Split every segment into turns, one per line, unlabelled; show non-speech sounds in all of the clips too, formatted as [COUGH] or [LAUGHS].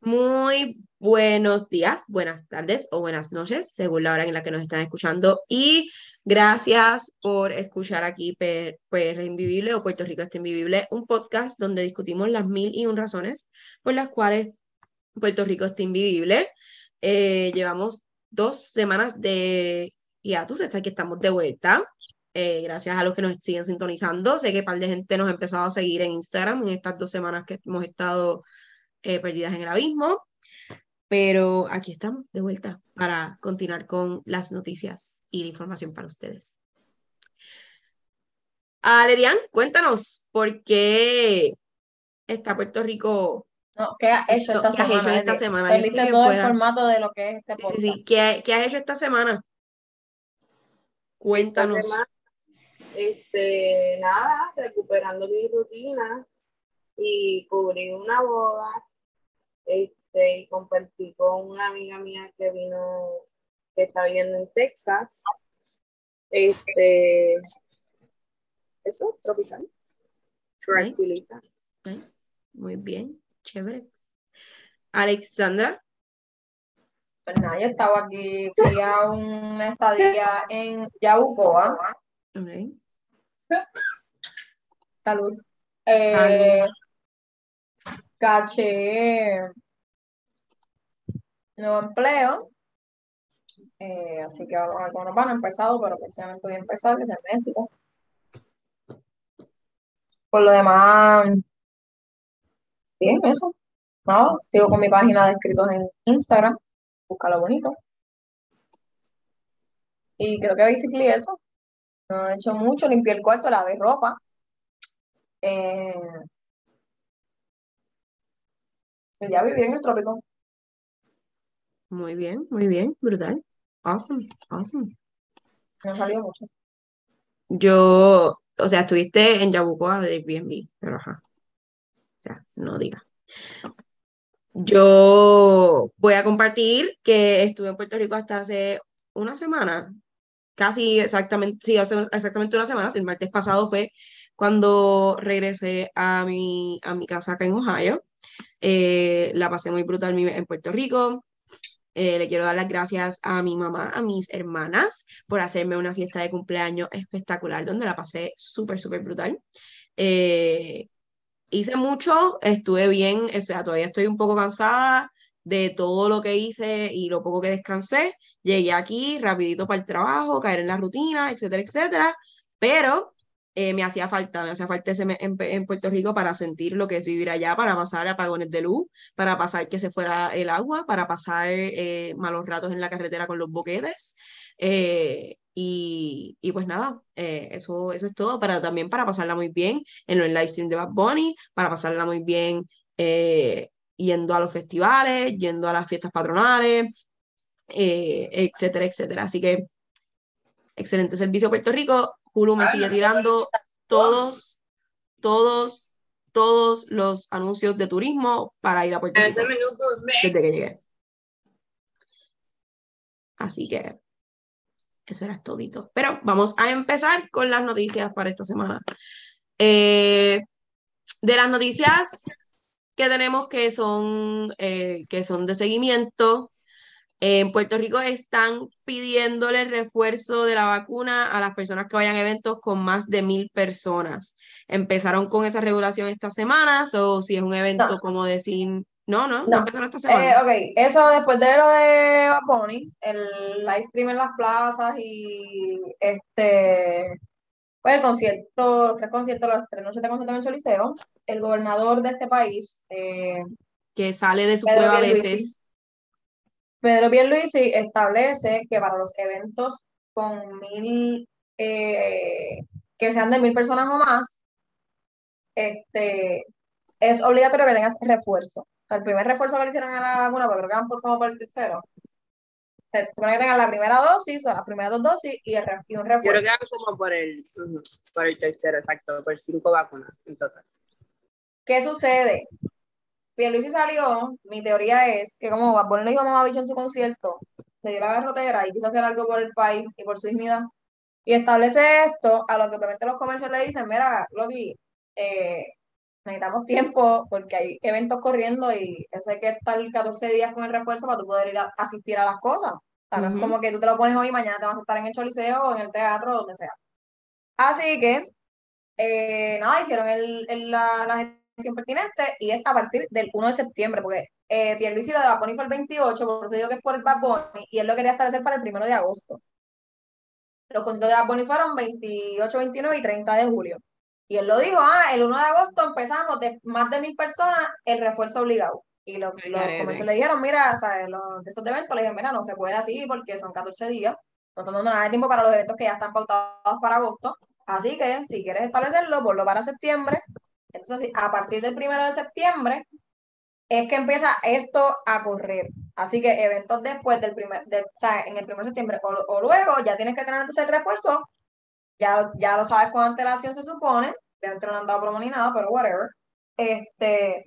Muy buenos días, buenas tardes o buenas noches, según la hora en la que nos están escuchando. Y gracias por escuchar aquí PR Invivible o Puerto Rico está Invivible, un podcast donde discutimos las mil y un razones por las cuales Puerto Rico está invivible. Eh, llevamos dos semanas de hiatus, hasta que estamos de vuelta. Eh, gracias a los que nos siguen sintonizando. Sé que un par de gente nos ha empezado a seguir en Instagram en estas dos semanas que hemos estado eh, perdidas en el abismo. Pero aquí estamos de vuelta para continuar con las noticias y la información para ustedes. Alerian, cuéntanos por qué está Puerto Rico.
No, ¿qué has hecho esta
¿qué
semana?
Has hecho esta semana?
Yo todo el formato de lo que es este podcast.
Sí, sí. ¿Qué, ¿Qué has hecho esta semana? Cuéntanos.
Este, nada, recuperando mi rutina y cubrí una boda este, y compartí con una amiga mía que vino, que está viviendo en Texas. Este, eso, tropical. Tranquilita.
Muy bien, chévere. Alexandra.
Pues nada, yo estaba aquí, fui a una estadía en Yabucoa.
Okay.
Salud. Eh, caché nuevo empleo. Eh, así que algunos van a empezado, pero precisamente voy a empezar, que es en México. Por lo demás, bien, eso. No, sigo con mi página de escritos en Instagram, búscalo bonito. Y creo que basically eso. No he hecho mucho, limpié el cuarto, lavé ropa. Eh, ya viví en el trópico.
Muy bien, muy bien, brutal. Awesome, awesome.
No salió mucho.
Yo, o sea, estuviste en Yabucoa de Airbnb, pero ajá. O sea, no diga. Yo voy a compartir que estuve en Puerto Rico hasta hace una semana, casi exactamente, sí, hace exactamente una semana, el martes pasado fue cuando regresé a mi, a mi casa acá en Ohio. Eh, la pasé muy brutal en Puerto Rico. Eh, le quiero dar las gracias a mi mamá, a mis hermanas, por hacerme una fiesta de cumpleaños espectacular, donde la pasé súper, súper brutal. Eh, hice mucho, estuve bien, o sea, todavía estoy un poco cansada de todo lo que hice y lo poco que descansé. Llegué aquí rapidito para el trabajo, caer en la rutina, etcétera, etcétera, pero eh, me hacía falta, me hacía falta ese en, Puerto Rico para sentir lo que es vivir allá, para pasar apagones de luz, para pasar que se fuera el agua, para pasar eh, malos ratos en la carretera con los boquetes. Eh, y, y, pues nada, eso, eso es todo, para, también para pasarla muy bien en los live stream de Bad Bunny, para pasarla muy bien yendo a los festivales, yendo a las fiestas patronales, etcétera, etcétera. Así que excelente servicio Puerto Rico. Hulu me sigue tirando todos, todos, todos los anuncios de turismo para ir a Puerto Rico desde que llegué. Así que eso era todito. Pero vamos a empezar con las noticias para esta semana. Eh, de las noticias que tenemos que son, eh, que son de seguimiento, en Puerto Rico están pidiéndole refuerzo de la vacuna a las personas que vayan a eventos con más de mil personas. Empezaron con esa regulación esta semana, o si es un evento como decir, no, no, no, empezaron esta semana.
Eh, ok, eso después de lo de Bad el live stream en las plazas y este, pues el concierto, los tres conciertos, los tres noches de concierto en el Choliseo, el gobernador de este país, eh,
que sale de su cueva a veces
Pedro Pierluisi establece que para los eventos con mil, eh, que sean de mil personas o más, este, es obligatorio que tengas refuerzo. el primer refuerzo que le hicieron a la vacuna, porque creo que van por, como por el tercero, se supone que tengan la primera dosis o las primeras dos dosis y, el, y un refuerzo.
Yo creo que como por el, por el tercero, exacto, por cinco vacunas en total.
¿Qué sucede? Pierluisi salió, mi teoría es que como Bad Bunny dijo a Bicho en su concierto, se dio la garrotera y quiso hacer algo por el país y por su dignidad, y establece esto, a lo que obviamente los comercios le dicen, mira, Loki, eh, necesitamos tiempo porque hay eventos corriendo y eso hay que estar 14 días con el refuerzo para tú poder ir a asistir a las cosas. O sea, no es como que tú te lo pones hoy y mañana te vas a estar en el Choliseo o en el teatro o donde sea. Así que, eh, nada, hicieron el, el- la, la gestión pertinente y es a partir del 1 de septiembre, porque eh, Pierluisi lo de Bad Bunny fue el 28, por eso digo que es por el Bad Bunny, y él lo quería establecer para el 1 de agosto. Los conciertos de Bad Bunny fueron 28, 29 y 30 de julio. Y él lo dijo, ah, el 1 de agosto empezamos de más de mil personas el refuerzo obligado. Y los, los comercios le dijeron, mira. Los, de estos eventos le dijeron, mira, no se puede así porque son 14 días. No estamos dando nada de tiempo para los eventos que ya están pautados para agosto. Así que si quieres establecerlo, ponlo para septiembre. Entonces, a partir del 1 de septiembre es que empieza esto a correr. Así que eventos después del primer, del, o sea, en el 1 de septiembre o, o luego ya tienes que tener antes el refuerzo. Ya, ya lo sabes con antelación, se supone. Obviamente no han dado promo ni nada, pero whatever. Este,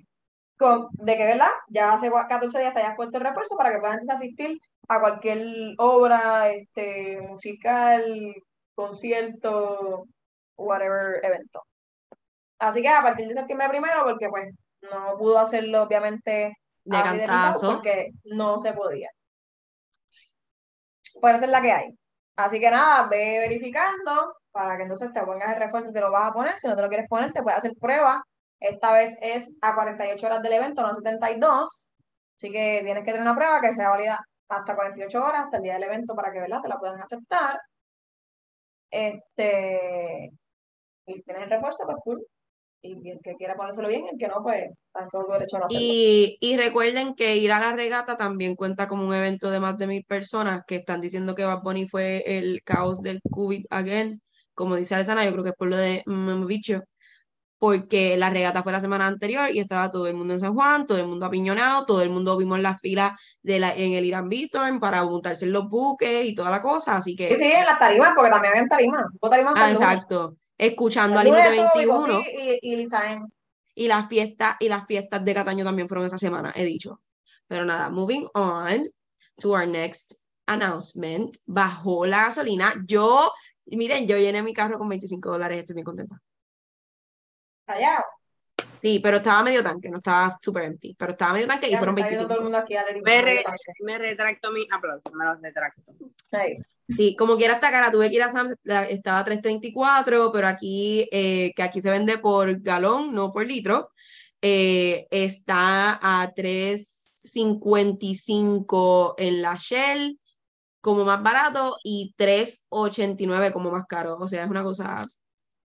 con- de que, ¿verdad? Ya hace 14 días te hayas puesto el refuerzo para que puedas entonces asistir a cualquier obra este, musical, concierto, whatever evento. Así que a partir de septiembre primero, porque pues no pudo hacerlo obviamente
De cantazo.
porque no se podía. Esa es la que hay. Así que nada, ve verificando para que entonces te pongas el refuerzo y te lo vas a poner. Si no te lo quieres poner, te puedes hacer prueba. Esta vez es a 48 horas del evento, no 72. Así que tienes que tener una prueba que sea válida hasta 48 horas, hasta el día del evento, para que ¿verdad? te la puedan aceptar. Este, y si tienes el refuerzo, pues cool. Y el que quiera ponérselo bien, el que no, pues en todo derecho a no hacerlo.
Y, recuerden que ir a la regata también cuenta como un evento de más de mil personas que están diciendo que Bad Bunny fue el caos del COVID again. Como dice Alessandra, yo creo que es por lo de bicho. Porque la regata fue la semana anterior y estaba todo el mundo en San Juan, todo el mundo apiñonado, todo el mundo vimos las filas de la, en el Irán Beaton para montarse en los buques y toda la cosa. Así que,
Sí, sí, en las tarimas, porque también habían tarimas. Tarimas
ah, exacto. Escuchando a
El
Limo de
lunes estuvo
21.
Vico, sí, y. Y
las fiestas y las fiestas de Cataño también fueron esa semana, he dicho. Pero nada, moving on to our next announcement. Bajó la gasolina. Yo, miren, yo llené mi carro con 25 dólares, estoy bien contenta.
Callao.
Sí, pero estaba medio tanque, no estaba súper empty, pero estaba medio tanque y
Ya,
fueron
me está viendo todo el
25.
mundo aquí a
Me, re- me retracto mi aplauso, me los retracto.
Ahí.
Sí, como quiera esta cara, tuve que ir a Sam's, la- estaba a 3.34, pero aquí, eh, que aquí se vende por galón, no por litro, eh, está a 3.55 en la Shell como más barato y 3.89 como más caro. O sea, es una cosa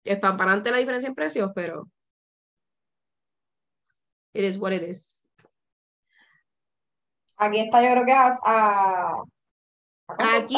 espamparante la diferencia en precios, pero it is what it is.
Aquí está, yo creo que a,
Aquí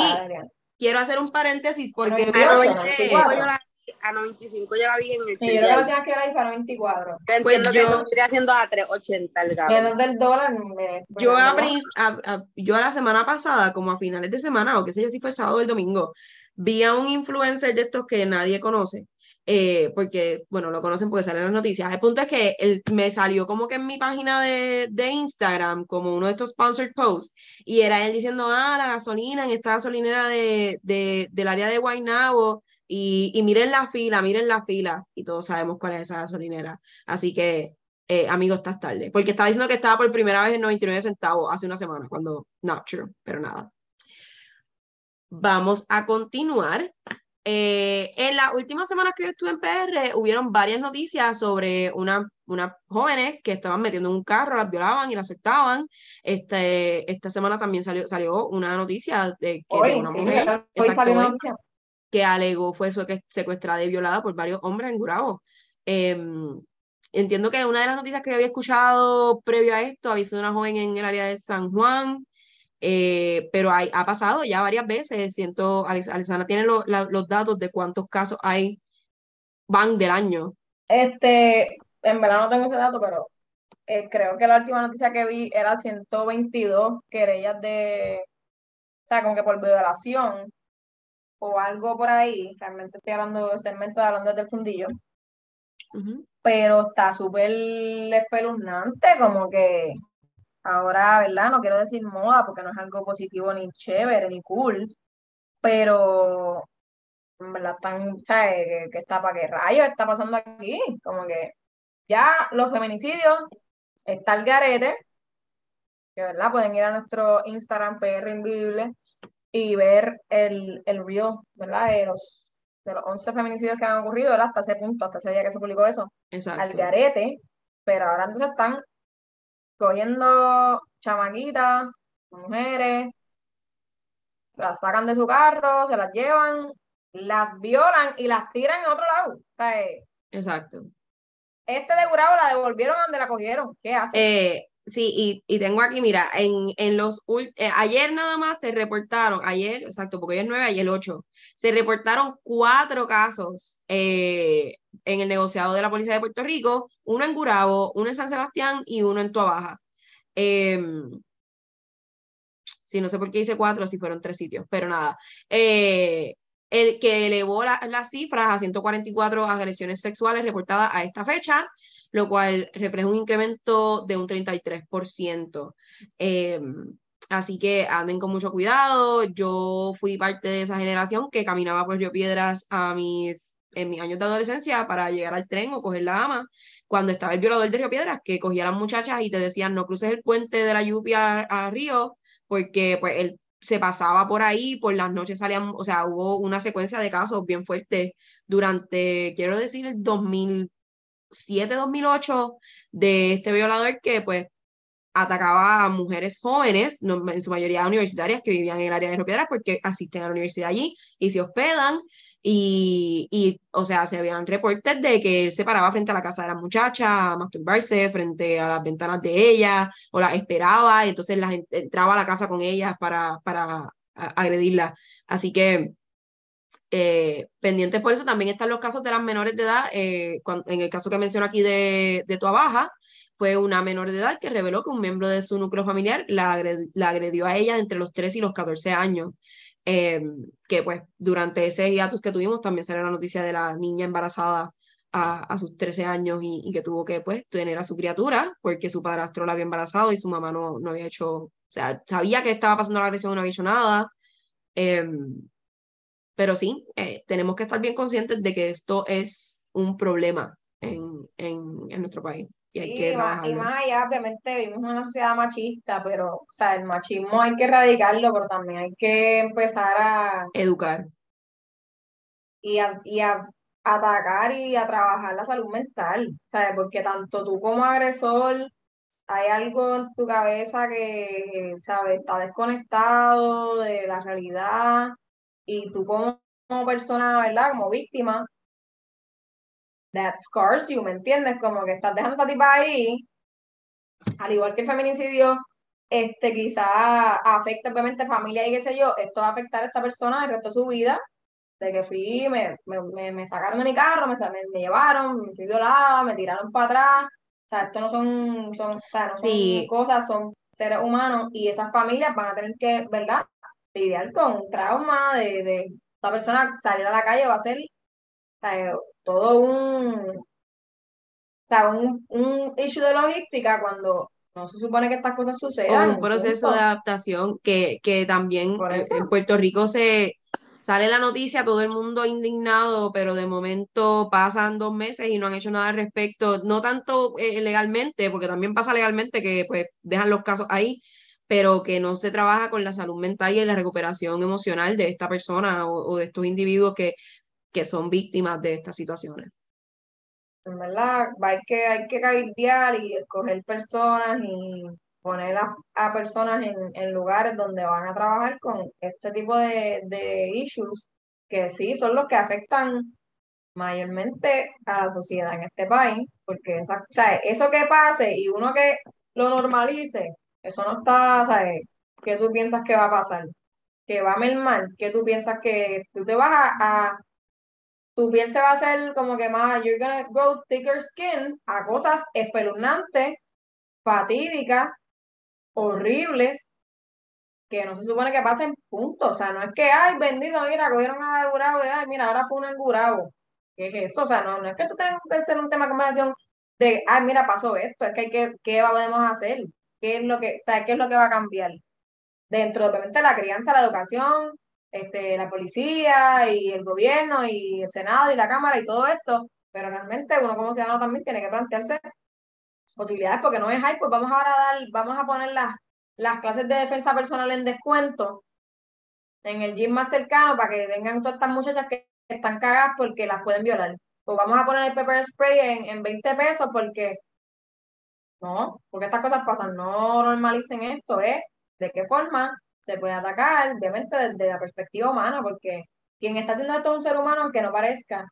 quiero hacer un paréntesis porque
98,
98 a 95 yo la vi en el
Sí, yo creo que la tienes que ver para 24.
Que entiendo
Pues
que
yo-
eso vendría siendo a 3.80 el gallon.
Menos del dólar. me-
Yo a- a- yo a la semana pasada, como a finales de semana, o qué sé yo si fue el sábado o el domingo, vi a un influencer de estos que nadie conoce, eh, porque, bueno, lo conocen porque salen las noticias. El punto es que él, me salió como que en mi página de, de Instagram, como uno de estos sponsored posts, y era él diciendo, ah, la gasolina en esta gasolinera de, de- del área de Guaynabo, y, y miren la fila, miren la fila, y todos sabemos cuál es esa gasolinera. Así que eh, amigo, estás tarde. Porque estaba diciendo que estaba por primera vez en 99 centavos hace una semana, cuando not true, pero nada. Vamos a continuar. Eh, en las últimas semanas que yo estuve en PR, hubieron varias noticias sobre una, unas jóvenes que estaban metiendo en un carro, las violaban y las soltaban. Este, esta semana también salió, salió una noticia de que de
Hoy,
una
sí,
mujer,
hoy salió una noticia.
Que alegó fue secuestrada y violada por varios hombres en Gurabo. Em, entiendo que una de las noticias que había escuchado previo a esto había sido una joven en el área de San Juan, eh, pero ha pasado ya varias veces. Siento, Alex- Alexandra tiene lo- los datos de cuántos casos hay, van del año.
Este, en verdad no tengo ese dato, pero eh, creo que la última noticia que vi era 122 querellas de, o sea, como que por violación o algo por ahí. Realmente estoy hablando de segmento hablando desde el fundillo.
Ujú.
pero está súper espeluznante, como que ahora, ¿verdad? No quiero decir moda porque no es algo positivo ni chévere ni cool, pero verdad están, ¿sabes? ¿Qué, qué está para qué rayos está pasando aquí? Como que ya los feminicidios está el garete, que verdad pueden ir a nuestro Instagram PR Invivible y ver el, el reel, ¿verdad? De los, de los 11 feminicidios que han ocurrido, ¿verdad? Hasta ese punto, hasta ese día que se publicó eso.
Exacto.
Al garete, pero ahora entonces están cogiendo chamaquitas, mujeres, las sacan de su carro, se las llevan, las violan y las tiran en otro lado. O sea, eh,
Exacto.
este de Gurabo la devolvieron a donde la cogieron. ¿Qué hace?
Eh, sí, y, y tengo aquí, mira, en, en los eh, ayer nada más se reportaron, ayer, exacto, porque hoy es 9, ayer 8, se reportaron cuatro casos eh, en el negociado de la Policía de Puerto Rico, uno en Gurabo, uno en San Sebastián y uno en Tuabaja. Em, sí, no sé por qué hice cuatro, si fueron tres sitios, pero nada. Eh, el que elevó la- las cifras a 144 agresiones sexuales reportadas a esta fecha, lo cual refleja un incremento de un 33%. Eh, así que anden con mucho cuidado. Yo fui parte de esa generación que caminaba por Río Piedras a mis, en mis años de adolescencia para llegar al tren o coger la ama. Cuando estaba el violador de Río Piedras, que cogía a las muchachas y te decían no cruces el puente de la lluvia a, Río, porque pues él se pasaba por ahí, por las noches salían, o sea, hubo una secuencia de casos bien fuertes durante, quiero decir, el 2007, 2008, de este violador que pues atacaba a mujeres jóvenes, en su mayoría universitarias, que vivían en el área de Río Piedras porque asisten a la universidad allí y se hospedan. Y, y, o sea, se habían reportes de que él se paraba frente a la casa de las muchachas a masturbarse, frente a las ventanas de ellas, o las esperaba, y entonces la gente entraba a la casa con ellas para, para a- agredirlas. Así que eh, pendientes por eso también están los casos de las menores de edad. eh, en el caso que menciono aquí de, de Tuabaja, fue una menor de edad que reveló que un miembro de su núcleo familiar la, agred- la agredió a ella entre los 13 y los 14 años. Eh, que pues durante ese hiatus que tuvimos también salió la noticia de la niña embarazada a, sus 13 años y, que tuvo que pues tener a su criatura porque su padrastro la había embarazado y su mamá no, no había hecho, o sea, sabía que estaba pasando la agresión, no había hecho nada. Pero sí, eh, tenemos que estar bien conscientes de que esto es un problema en, en, en nuestro país y hay
Sí,
que
y más, y
trabajarlo.
más allá, obviamente vivimos en una sociedad machista, pero, o sea, el machismo hay que erradicarlo, pero también hay que empezar a,
Educar.
y a, y a atacar y a trabajar la salud mental, ¿sabes? Porque tanto tú como agresor, hay algo en tu cabeza que, ¿sabes? Está desconectado de la realidad y tú como, como persona, ¿verdad? Como víctima, that scars you, ¿me entiendes? Como que estás dejando a esta tipa ahí, al igual que el feminicidio, este quizá afecta obviamente familia y qué sé yo, esto va a afectar a esta persona el resto de su vida, de que fui, me, me, me, me sacaron de mi carro, me, me, me llevaron, me fui violada, me tiraron para atrás, o sea, esto no son, son, o sea, no
Sí.
son cosas, son seres humanos y esas familias van a tener que, ¿verdad? Lidiar con trauma de, de esta persona salir a la calle va a ser o sea, todo un, o sea, un, un issue de logística cuando no se supone que estas cosas
O
sucedan.
un proceso de adaptación que, que también eh, en Puerto Rico se sale la noticia, todo el mundo indignado, pero de momento pasan dos meses y no han hecho nada al respecto, no tanto eh, legalmente, porque también pasa legalmente que pues dejan los casos ahí, pero que no se trabaja con la salud mental y la recuperación emocional de esta persona o, o de estos individuos que, que son víctimas de estas situaciones.
En verdad, hay que, hay que cabildear y escoger personas y poner a, a personas en, en lugares donde van a trabajar con este tipo de, de issues que sí son los que afectan mayormente a la sociedad en este país, porque esa, o sea, eso que pase y uno que lo normalice, eso no está, ¿sabes? ¿Qué tú piensas que va a pasar? ¿Que va a mermar? ¿Qué tú piensas que tú te vas a, a tu piel se va a hacer como que más, you're gonna go thicker skin a cosas espeluznantes, fatídicas, horribles, que no se supone que pasen punto. O sea, no es que, ay, bendito, mira, cogieron a Gurabo ay, mira, ahora fue un engurabo. ¿Qué es eso? O sea, no, no es que tú tengas que hacer un tema de conversación de, ay, mira, pasó esto, es que hay que, ¿qué podemos hacer? ¿Qué es lo que, o qué es lo que va a cambiar? Dentro, obviamente, la crianza, la educación, este, la policía y el gobierno y el Senado y la Cámara y todo esto, pero realmente uno como ciudadano también tiene que plantearse posibilidades, porque no es, ay, pues vamos ahora a dar, vamos a poner las, las clases de defensa personal en descuento en el gym más cercano para que vengan todas estas muchachas que están cagadas porque las pueden violar. O vamos a poner el pepper spray en, en 20 pesos porque no, porque estas cosas pasan, no normalicen esto, ¿eh? ¿De qué forma se puede atacar? Obviamente desde la perspectiva humana, porque quien está haciendo esto es un ser humano, aunque no parezca,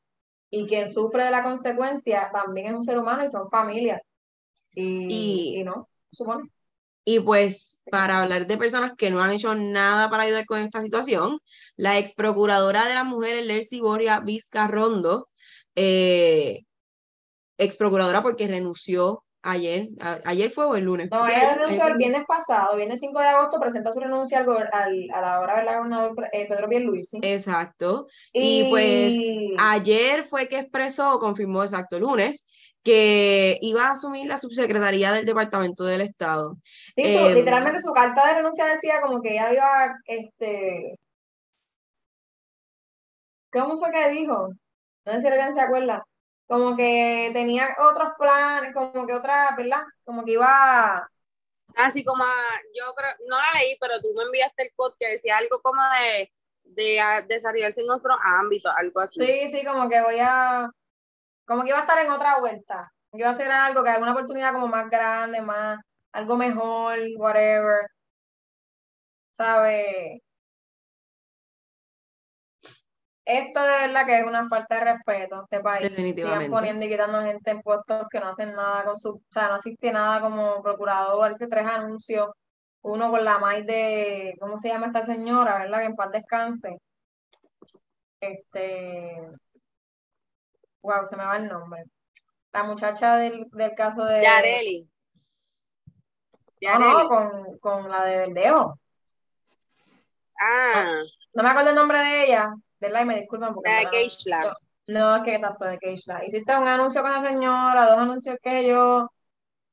y quien sufre de la consecuencia también es un ser humano y son familias. Y, y, no, supone.
Y pues para hablar de personas que no han hecho nada para ayudar con esta situación, la ex procuradora de las mujeres, Lercy Boria Vizcarrondo, eh, ex procuradora porque renunció ayer, ayer fue o el lunes.
No, ella renunció el viernes pasado, viernes 5 de agosto, presenta su renuncia al, al a la hora del gobernador eh, Pedro Pierluisi.
Exacto. Y... y... pues ayer fue que expresó, confirmó exacto, lunes, que iba a asumir la subsecretaría del Departamento del Estado.
Sí, em, literalmente su carta de renuncia decía como que ella iba, este... ¿Cómo fue que dijo? No sé si alguien se acuerda. Como que tenía otros planes, como que otra, ¿verdad? Como que iba...
Así como, yo creo, no la leí, pero tú me enviaste el code que decía algo como de, de desarrollarse en otro ámbito, algo así.
Sí, sí, como que voy a como que iba a estar en otra vuelta. Iba a hacer algo que alguna oportunidad como más grande, más, algo mejor, whatever. ¿Sabe? Esto de verdad que es una falta de respeto este país.
Definitivamente.
poniendo y quitando gente en puestos que no hacen nada con su, o sea, no existe nada como procurador, hice tres anuncios, uno con la maíz de, ¿cómo se llama esta señora, verdad? Que en paz descanse. Este, wow, se me va el nombre. La muchacha del, del caso de.
Yareli.
No, no, con, con la de Verdejo.
Ah.
No, me acuerdo el nombre de ella, ¿verdad? Y me disculpan porque.
de Keishla.
No, es que exacto, de Keishla. Hiciste un anuncio con la señora, dos anuncios que yo. No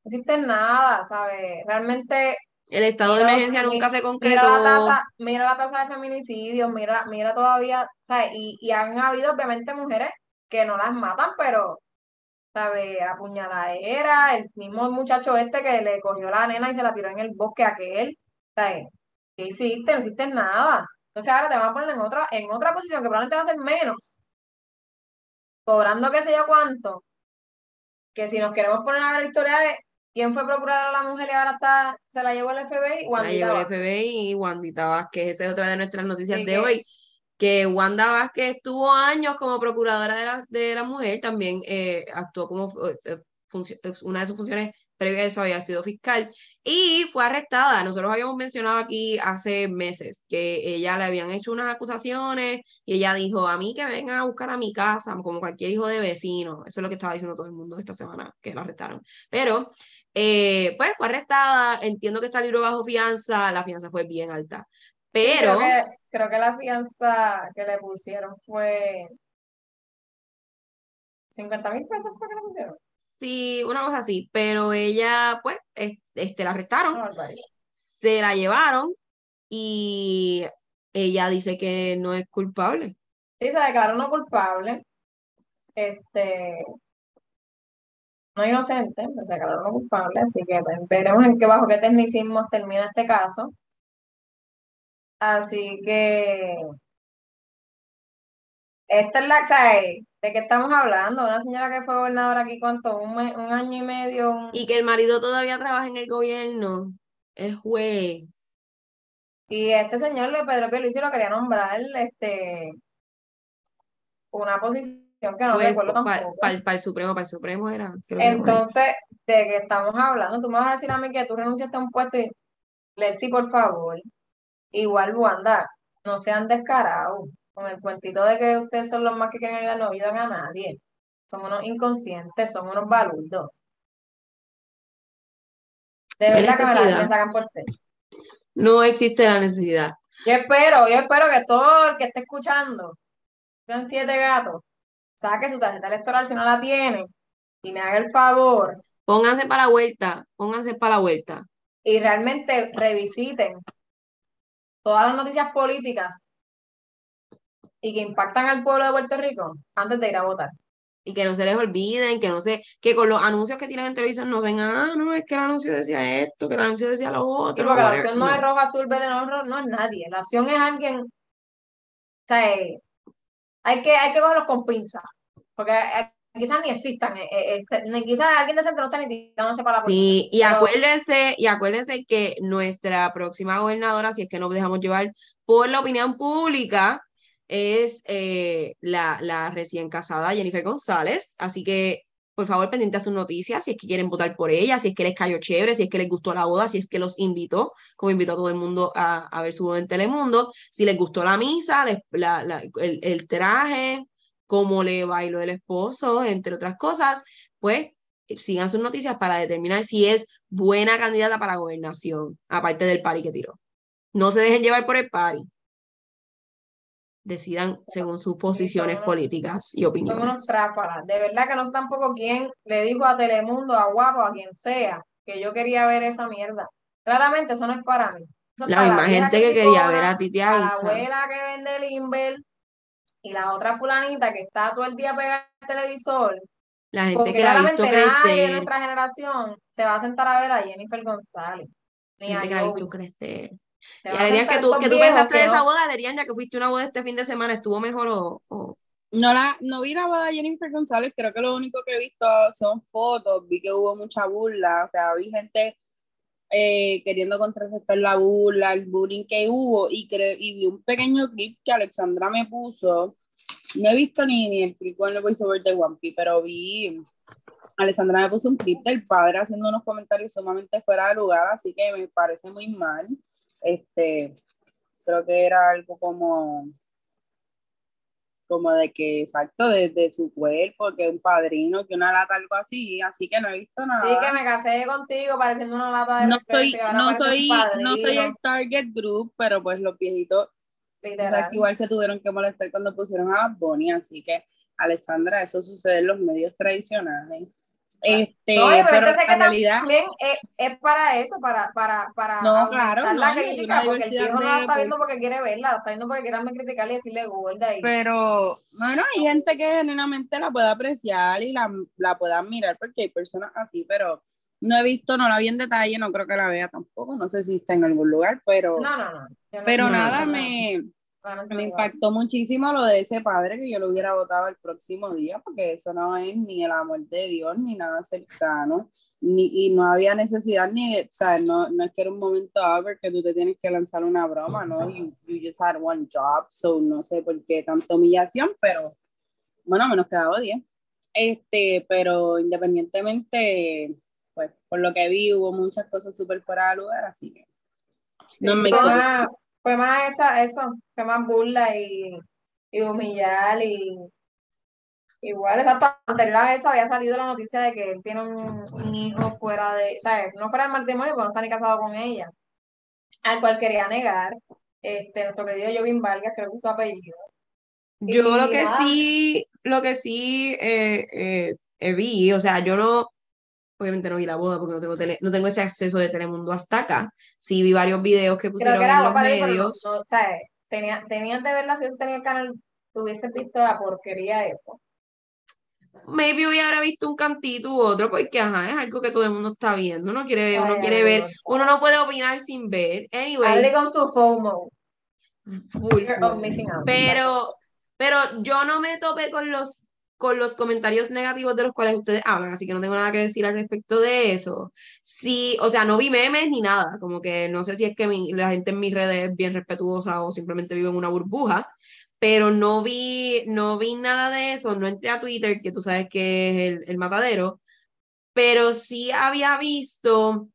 hiciste nada, ¿sabes? Realmente
el estado de emergencia nunca se concretó.
Mira la tasa, mira la tasa de feminicidios, mira, mira todavía, ¿sabes? Y, y han habido obviamente mujeres que no las matan, pero, ¿sabe? Apuñaladera, el mismo muchacho este que le cogió la nena y se la tiró en el bosque aquel, ¿sabes? ¿Qué hiciste? No hiciste nada. Entonces ahora te van a poner en otra, en otra posición que probablemente va a ser menos, cobrando qué sé yo cuánto, que si nos queremos poner a la historia de quién fue procuradora la mujer y ahora está, se la llevó el FBI,
Wandita La llevó el FBI y Wandita Vázquez, esa es otra de nuestras noticias de hoy que Wanda Vázquez estuvo años como procuradora de la, de la mujer, también eh, actuó como eh, eh, una de sus funciones previas a eso había sido fiscal y fue arrestada. Nosotros habíamos mencionado aquí hace meses que ella le habían hecho unas acusaciones y ella dijo a mí que vengan a buscar a mi casa como cualquier hijo de vecino. Eso es lo que estaba diciendo todo el mundo esta semana que la arrestaron. Pero pues fue arrestada, entiendo que está libro bajo fianza, la fianza fue bien alta. Pero
creo que la fianza que le pusieron fue 50 mil pesos fue que le pusieron.
Sí, una cosa así, pero ella, pues, este, la arrestaron, se la llevaron y ella dice que no es culpable.
Sí, se declaró no culpable, este, no inocente, se declaró no culpable, así que pues, veremos en qué bajo qué tecnicismos termina este caso. Así que esta es la, ¿sabes? ¿De qué estamos hablando? Una señora que fue gobernadora aquí, ¿cuánto? Un, un año y medio.
Y que el marido todavía trabaja en el gobierno. Es juez.
Y este señor, Pedro Pierluisi, lo quería nombrar, este, una posición que no pues, recuerdo tampoco.
Para el Supremo, para el Supremo era.
Entonces, ¿de qué estamos hablando? Tú me vas a decir a mí que tú renunciaste a un puesto y, Lexi, por favor. Igual, Wanda, no sean descarados con el cuentito de que ustedes son los más que quieren ayudar, no ayudan a nadie. Son unos inconscientes, son unos baludos. De verdad que me, sacan por
No existe la necesidad.
Yo espero, yo espero que todo el que esté escuchando, sean siete gatos, saque su tarjeta electoral si no la tiene y me haga el favor.
Pónganse para la vuelta, pónganse para la vuelta.
Y realmente revisiten todas las noticias políticas y que impactan al pueblo de Puerto Rico antes de ir a votar.
y que no se les olviden, que no se, que con los anuncios que tienen en televisión no sean, ah, no, es que el anuncio decía esto, que el anuncio decía lo otro.
porque la opción no, es roja, azul, verde, no, no es nadie. La opción es alguien, o sea, eh, hay que, hay que cogerlos con pinza, porque eh, quizás ni existan, eh, este, quizás alguien de centro no está ni tirándose para la
Sí, y acuérdense, y acuérdense que nuestra próxima gobernadora, si es que nos dejamos llevar por la opinión pública, es eh, la, la, recién casada Jennifer González. Así que, por favor, pendiente a sus noticias, si es que quieren votar por ella, si es que les cayó chévere, si es que les gustó la boda, si es que los invitó, como invitó a todo el mundo a, a ver su boda en Telemundo, si les gustó la misa, la, la, el, el, traje, cómo le bailó el esposo, entre otras cosas, pues sigan sus noticias para determinar si es buena candidata para gobernación, aparte del pari que tiró. No se dejen llevar por el pari decidan según sus posiciones políticas y opiniones.
Son unos tráfalas. De verdad que no sé tampoco quién le dijo a Telemundo, a Guapo, a quien sea, que yo quería ver esa mierda. Claramente eso no es para mí.
la misma gente que, quería ver a Titi a
La abuela que vende el Inver y la otra fulanita que está todo el día pegada al televisor.
La gente que la ha visto crecer.
de nuestra generación se va a sentar a ver a Jennifer González.
La gente que la ha visto crecer. Y Alerian, que tú, que tú pensaste de esa boda, Alerian, ya que fuiste una boda este fin de semana, ¿estuvo mejor o,
No, la, no vi la boda de Jennifer González, creo que lo único que he visto son fotos, vi que hubo mucha burla, o sea, vi gente eh, queriendo contrarrestar la burla, el bullying que hubo, y, y vi un pequeño clip que Alexandra me puso, no he visto ni, ni el clip con el voiceover de One Piece, pero vi, Alexandra me puso un clip del padre haciendo unos comentarios sumamente fuera de lugar, así que me parece muy mal este, creo que era algo como, como de que, exacto, desde su cuerpo, que un padrino, que una lata, algo así, así que no he visto nada.
Sí, que me casé contigo pareciendo una lata de
No soy, no soy, no soy el target group, pero pues los viejitos, igual se tuvieron que molestar cuando pusieron a Bonnie, así que, Alessandra, eso sucede en los medios tradicionales. Este, no, pero en realidad
también es, para eso, para, para, para
no, claro,
la crítica, porque el hijo no la está viendo porque quiere verla, la está viendo porque quiere criticarle y decirle gorda. Y...
Pero, bueno, hay gente que genuinamente la puede apreciar y la, la puede admirar porque hay personas así, pero no he visto, no la vi en detalle, no creo que la vea tampoco, no sé si está en algún lugar, pero,
no, no, no,
pero nada, me, me impactó muchísimo lo de ese padre que yo lo hubiera votado el próximo día, porque eso no es ni el amor de Dios ni nada cercano, ni, y no había necesidad ni de, o sea, no, no es que era un momento ver que tú te tienes que lanzar una broma, ¿no? You, you just had one job, so no sé por qué tanta humillación, pero bueno, menos quedaba 10. Este, pero independientemente, pues por lo que vi, hubo muchas cosas súper fuera de lugar, así que
no me fue más esa, eso, fue más burla y, y humillar y igual esa tontería esa había salido la noticia de que él tiene un, hijo fuera de, o sea, no fuera del matrimonio, pero no está ni casado con ella, al cual quería negar, este, nuestro querido Jovin Vargas, creo que es su apellido.
Yo lo que sí, lo que sí eh, eh, vi, o sea, yo no, obviamente no vi la boda porque no tengo, tele, no tengo ese acceso de Telemundo hasta acá. Sí vi varios videos que pusieron en los medios.
o sea, tenía, tenías de verla si usted tenía el canal, tuviese visto la porquería eso.
Maybe hubiera visto un cantito u otro, porque ajá, es algo que todo el mundo está viendo. Uno quiere, uno quiere ver, uno no puede opinar sin ver. Anyway.
Hable con su FOMO.
Pero, pero yo no me topé con los con los comentarios negativos de los cuales ustedes hablan, así que no tengo nada que decir al respecto de eso. Sí, o sea, no vi memes ni nada, como que no sé si es que la gente en mis redes es bien respetuosa o simplemente vive en una burbuja, pero no vi, no vi nada de eso, no entré a Twitter, que tú sabes que es el, el matadero, pero sí había visto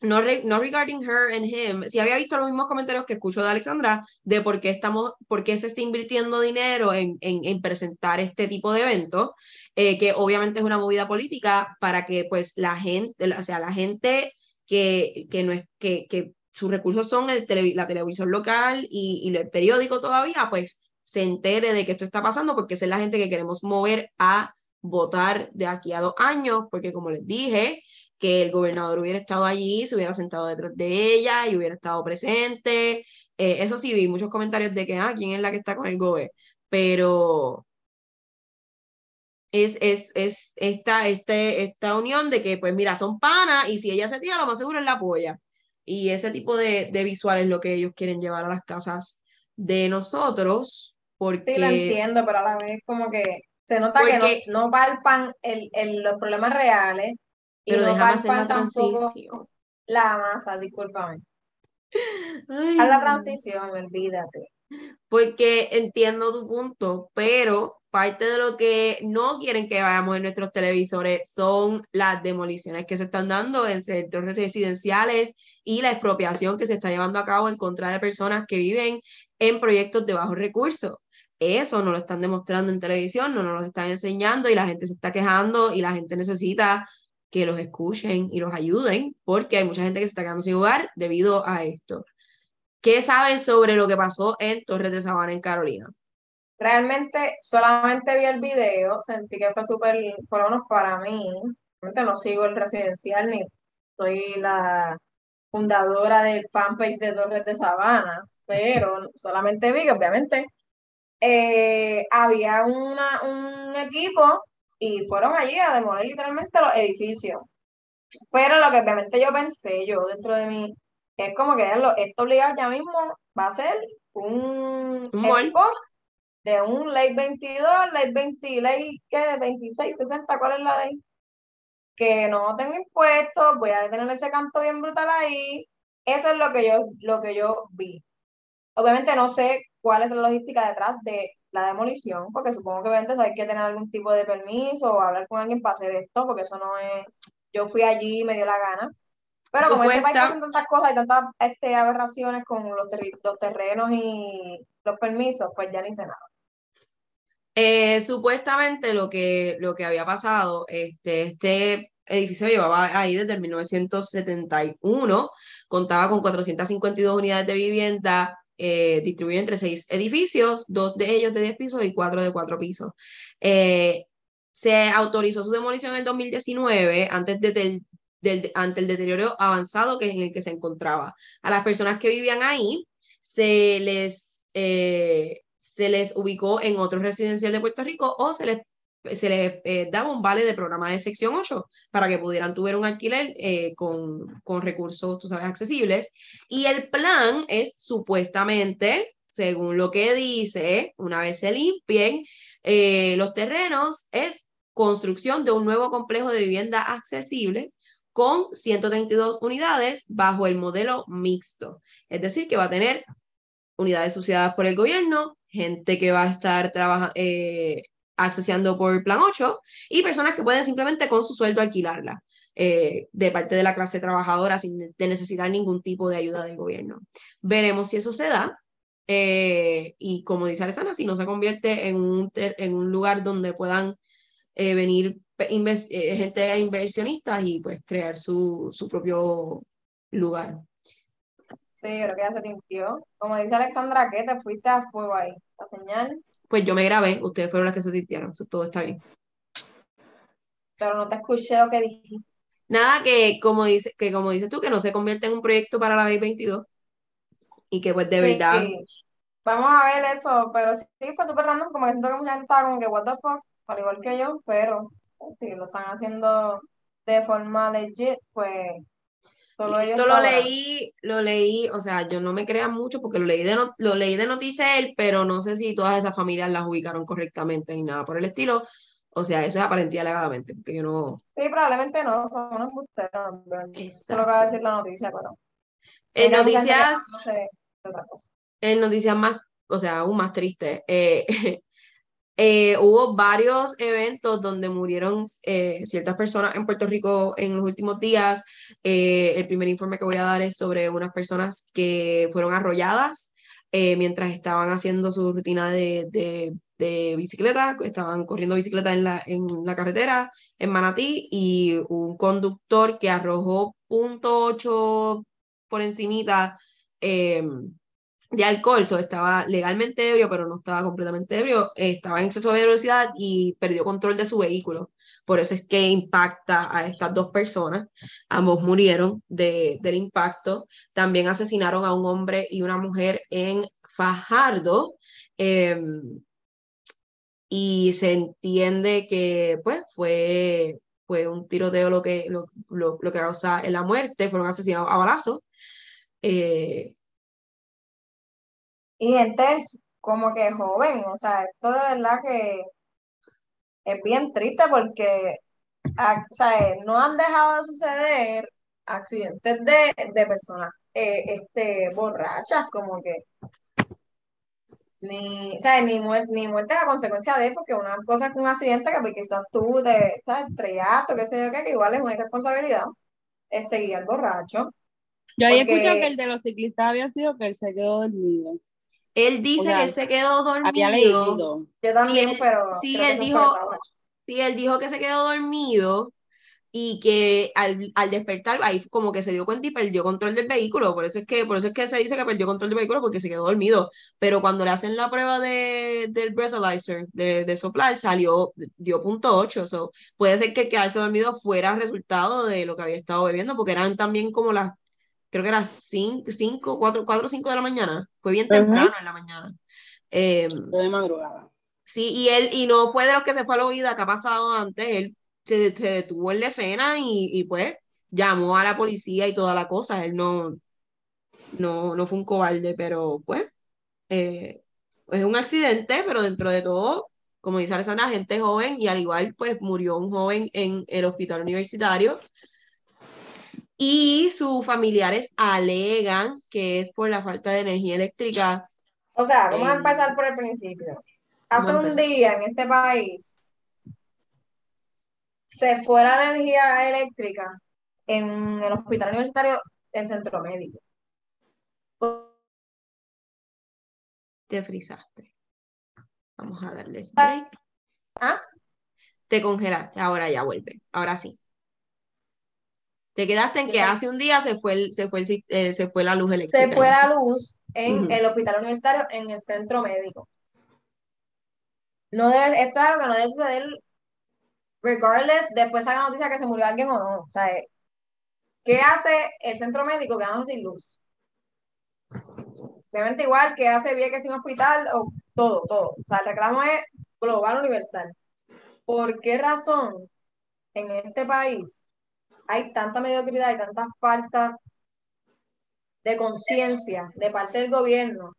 no, no regarding her and him, si había visto los mismos comentarios que escucho de Alexandra de por qué, estamos, por qué se está invirtiendo dinero en, en, en presentar este tipo de eventos, eh, que obviamente es una movida política para que pues la gente, o sea, la gente que, que, no es, que, que sus recursos son el la televisión local y, y, el periódico todavía, pues se entere de que esto está pasando porque es la gente que queremos mover a votar de aquí a dos años, porque como les dije, que el gobernador hubiera estado allí, se hubiera sentado detrás de ella y hubiera estado presente. Eh, eso sí, vi muchos comentarios de que, ah, ¿quién es la que está con el gobe? Pero es, es, es esta, este, esta unión de que, pues mira, son panas y si ella se tira, lo más seguro es la polla. Y ese tipo de, de visual es lo que ellos quieren llevar a las casas de nosotros. Porque...
Sí, lo entiendo, pero a la vez como que se nota que no, no palpan el, el, los problemas reales. Y
pero
no
déjame hacer la transición.
La masa, discúlpame. Haz la transición, olvídate.
Porque entiendo tu punto, pero parte de lo que no quieren que vayamos en nuestros televisores son las demoliciones que se están dando en centros residenciales y la expropiación que se está llevando a cabo en contra de personas que viven en proyectos de bajos recursos. Eso no lo están demostrando en televisión, no nos lo están enseñando y la gente se está quejando y la gente necesita que los escuchen y los ayuden porque hay mucha gente que se está quedando sin hogar debido a esto. ¿Qué saben sobre lo que pasó en Torres de Sabana, en Carolina?
Realmente solamente vi el video, sentí que fue súper, por para mí, realmente no sigo el residencial ni soy la fundadora del fanpage de Torres de Sabana, pero solamente vi que obviamente eh, había un equipo y fueron allí a demoler literalmente los edificios. Pero lo que obviamente yo pensé, yo dentro de mí, es como que esto obligado ya mismo va a ser un, spot de un ley 22, ley 20, ley ¿qué? 26, 60, ¿cuál es la ley? Que no tengo impuestos, voy a tener ese canto bien brutal ahí. Eso es lo que yo, lo que yo vi. Obviamente no sé cuál es la logística detrás de la demolición, porque supongo que obviamente hay que tener algún tipo de permiso o hablar con alguien para hacer esto, porque eso no es, yo fui allí y me dio la gana. Pero como este país hacen tantas cosas y tantas este, aberraciones con los, terri- los terrenos y los permisos, pues ya ni sé nada.
Eh, supuestamente lo que, lo que había pasado, este, este edificio llevaba ahí desde el 1971, contaba con 452 unidades de vivienda, eh, distribuido entre seis edificios, dos de ellos de 10 pisos y cuatro de cuatro pisos. Eh, se autorizó su demolición en el 2019, antes de- del, ante el deterioro avanzado que, en el que se encontraba. A las personas que vivían ahí se les, eh, se les ubicó en otro residencial de Puerto Rico o se les, se les eh, daba un vale de programa de sección 8 para que pudieran tuviera un alquiler eh, con, con recursos, tú sabes, accesibles. Y el plan es supuestamente, según lo que dice, una vez se limpien eh, los terrenos, es construcción de un nuevo complejo de vivienda accesible con 132 unidades bajo el modelo mixto. Es decir, que va a tener unidades subsidiadas por el gobierno, gente que va a estar trabajando, eh, accesando por plan 8 y personas que pueden simplemente con su sueldo alquilarla eh, de parte de la clase trabajadora sin de necesitar ningún tipo de ayuda del gobierno. Veremos si eso se da. eh, y como dice Alessandra, si no se convierte en un, en un lugar donde puedan eh, venir eh, gente inversionistas y pues crear su, su propio lugar.
Sí, yo creo que ya se limpió. Como dice Alexandra, que te fuiste a fuego ahí. La señal,
Pues yo me grabé, ustedes fueron las que se sintieron, eso todo está bien.
pero no te escuché lo que dijiste.
Nada que como, dice, que como dices tú, que no se convierte en un proyecto para la ley 22 y que pues de
Sí,
verdad,
sí. Vamos a ver eso, pero sí fue súper random, como que siento que mucha gente estaba como que what the fuck, al igual que yo, pero pues, si lo están haciendo de forma legit, pues solo
y esto lo
sabrán.
leí, lo leí, o sea, yo no me crean mucho porque lo leí de, no- lo leí de noticia él, pero no sé si todas esas familias las ubicaron correctamente ni nada por el estilo. O sea, eso es aparente y alegadamente, porque yo no...
Sí, probablemente no, son unos embusteros, pero Eso es lo que va a decir la noticia, pero
En noticias...
no sé de otra cosa.
en noticias más, o sea, aún más tristes, eh, [LAUGHS] eh, hubo varios eventos donde murieron eh, ciertas personas en Puerto Rico en los últimos días. Eh, el primer informe que voy a dar es sobre unas personas que fueron arrolladas eh, mientras estaban haciendo su rutina de, de, de bicicleta, estaban corriendo bicicleta en la, en la carretera en Manatí y un conductor que arrojó .8 por encimita. Em, de alcohol, so estaba legalmente ebrio, pero no estaba completamente ebrio, estaba en exceso de velocidad y perdió control de su vehículo. Por eso es que impacta a estas dos personas. Ambos murieron de, del impacto. También asesinaron a un hombre y una mujer en Fajardo. Eh, y se entiende que pues fue, fue un tiroteo lo que, lo, lo que causa la muerte, fueron asesinados a balazos. Eh,
y gente como que joven, o sea, esto de verdad que es bien triste porque o sea, no han dejado de suceder accidentes de, de personas eh, este, borrachas, como que ni, o sea, ni, muerte, ni muerte a consecuencia de, porque una cosa es un accidente que pues, quizás tú de ¿sabes? estrellato, qué sé yo qué, que igual es una responsabilidad, este guiar borracho.
Yo había escuchado que el de los ciclistas había sido que él se quedó dormido.
Él dice que él se quedó dormido.
Había leído.
Yo también,
él,
pero.
Sí, él dijo, sí, él dijo que se quedó dormido y que al, al, despertar ahí como que se dio cuenta y perdió control del vehículo, por eso es que por eso es que se dice que perdió control del vehículo porque se quedó dormido, pero cuando le hacen la prueba de, del breathalyzer, de, de soplar, salió, dio punto 8, so, puede ser que quedarse dormido fuera resultado de lo que había estado bebiendo, porque eran también como las, creo que eran 5, 4, 4 o 5 de la mañana, fue bien temprano uh -huh. en la mañana. Eh,
de madrugada.
Sí, y él, y no fue de los que se fue a la oída que ha pasado antes, él se, se, detuvo en la escena y, y, pues llamó a la policía y toda la cosa. Él no, no, no fue un cobarde, pero pues eh, es un accidente, pero dentro de todo, como dice Alessandra, gente joven y al igual pues murió un joven en el hospital universitario. Y sus familiares alegan que es por la falta de energía eléctrica.
O sea, vamos eh, a empezar por el principio. Hace un día en este país se fuera la energía eléctrica en el hospital universitario en centro médico.
Te frisaste. Vamos a darle break.
¿Ah?
Te congelaste, ahora ya vuelve. Ahora sí. Te quedaste en que hace un día se fue, el, se, fue el, eh, se fue la luz eléctrica.
Se fue la luz en uh -huh. el hospital universitario en el centro médico. No debe, esto es algo que no debe suceder regardless, después la noticia que se murió alguien o no. O sea, ¿qué hace el centro médico quedándose sin luz? Obviamente igual que hace Vieques sin hospital, o todo, todo. O sea, el reclamo es global, universal. ¿Por qué razón en este país hay tanta mediocridad y tanta falta de conciencia de parte del gobierno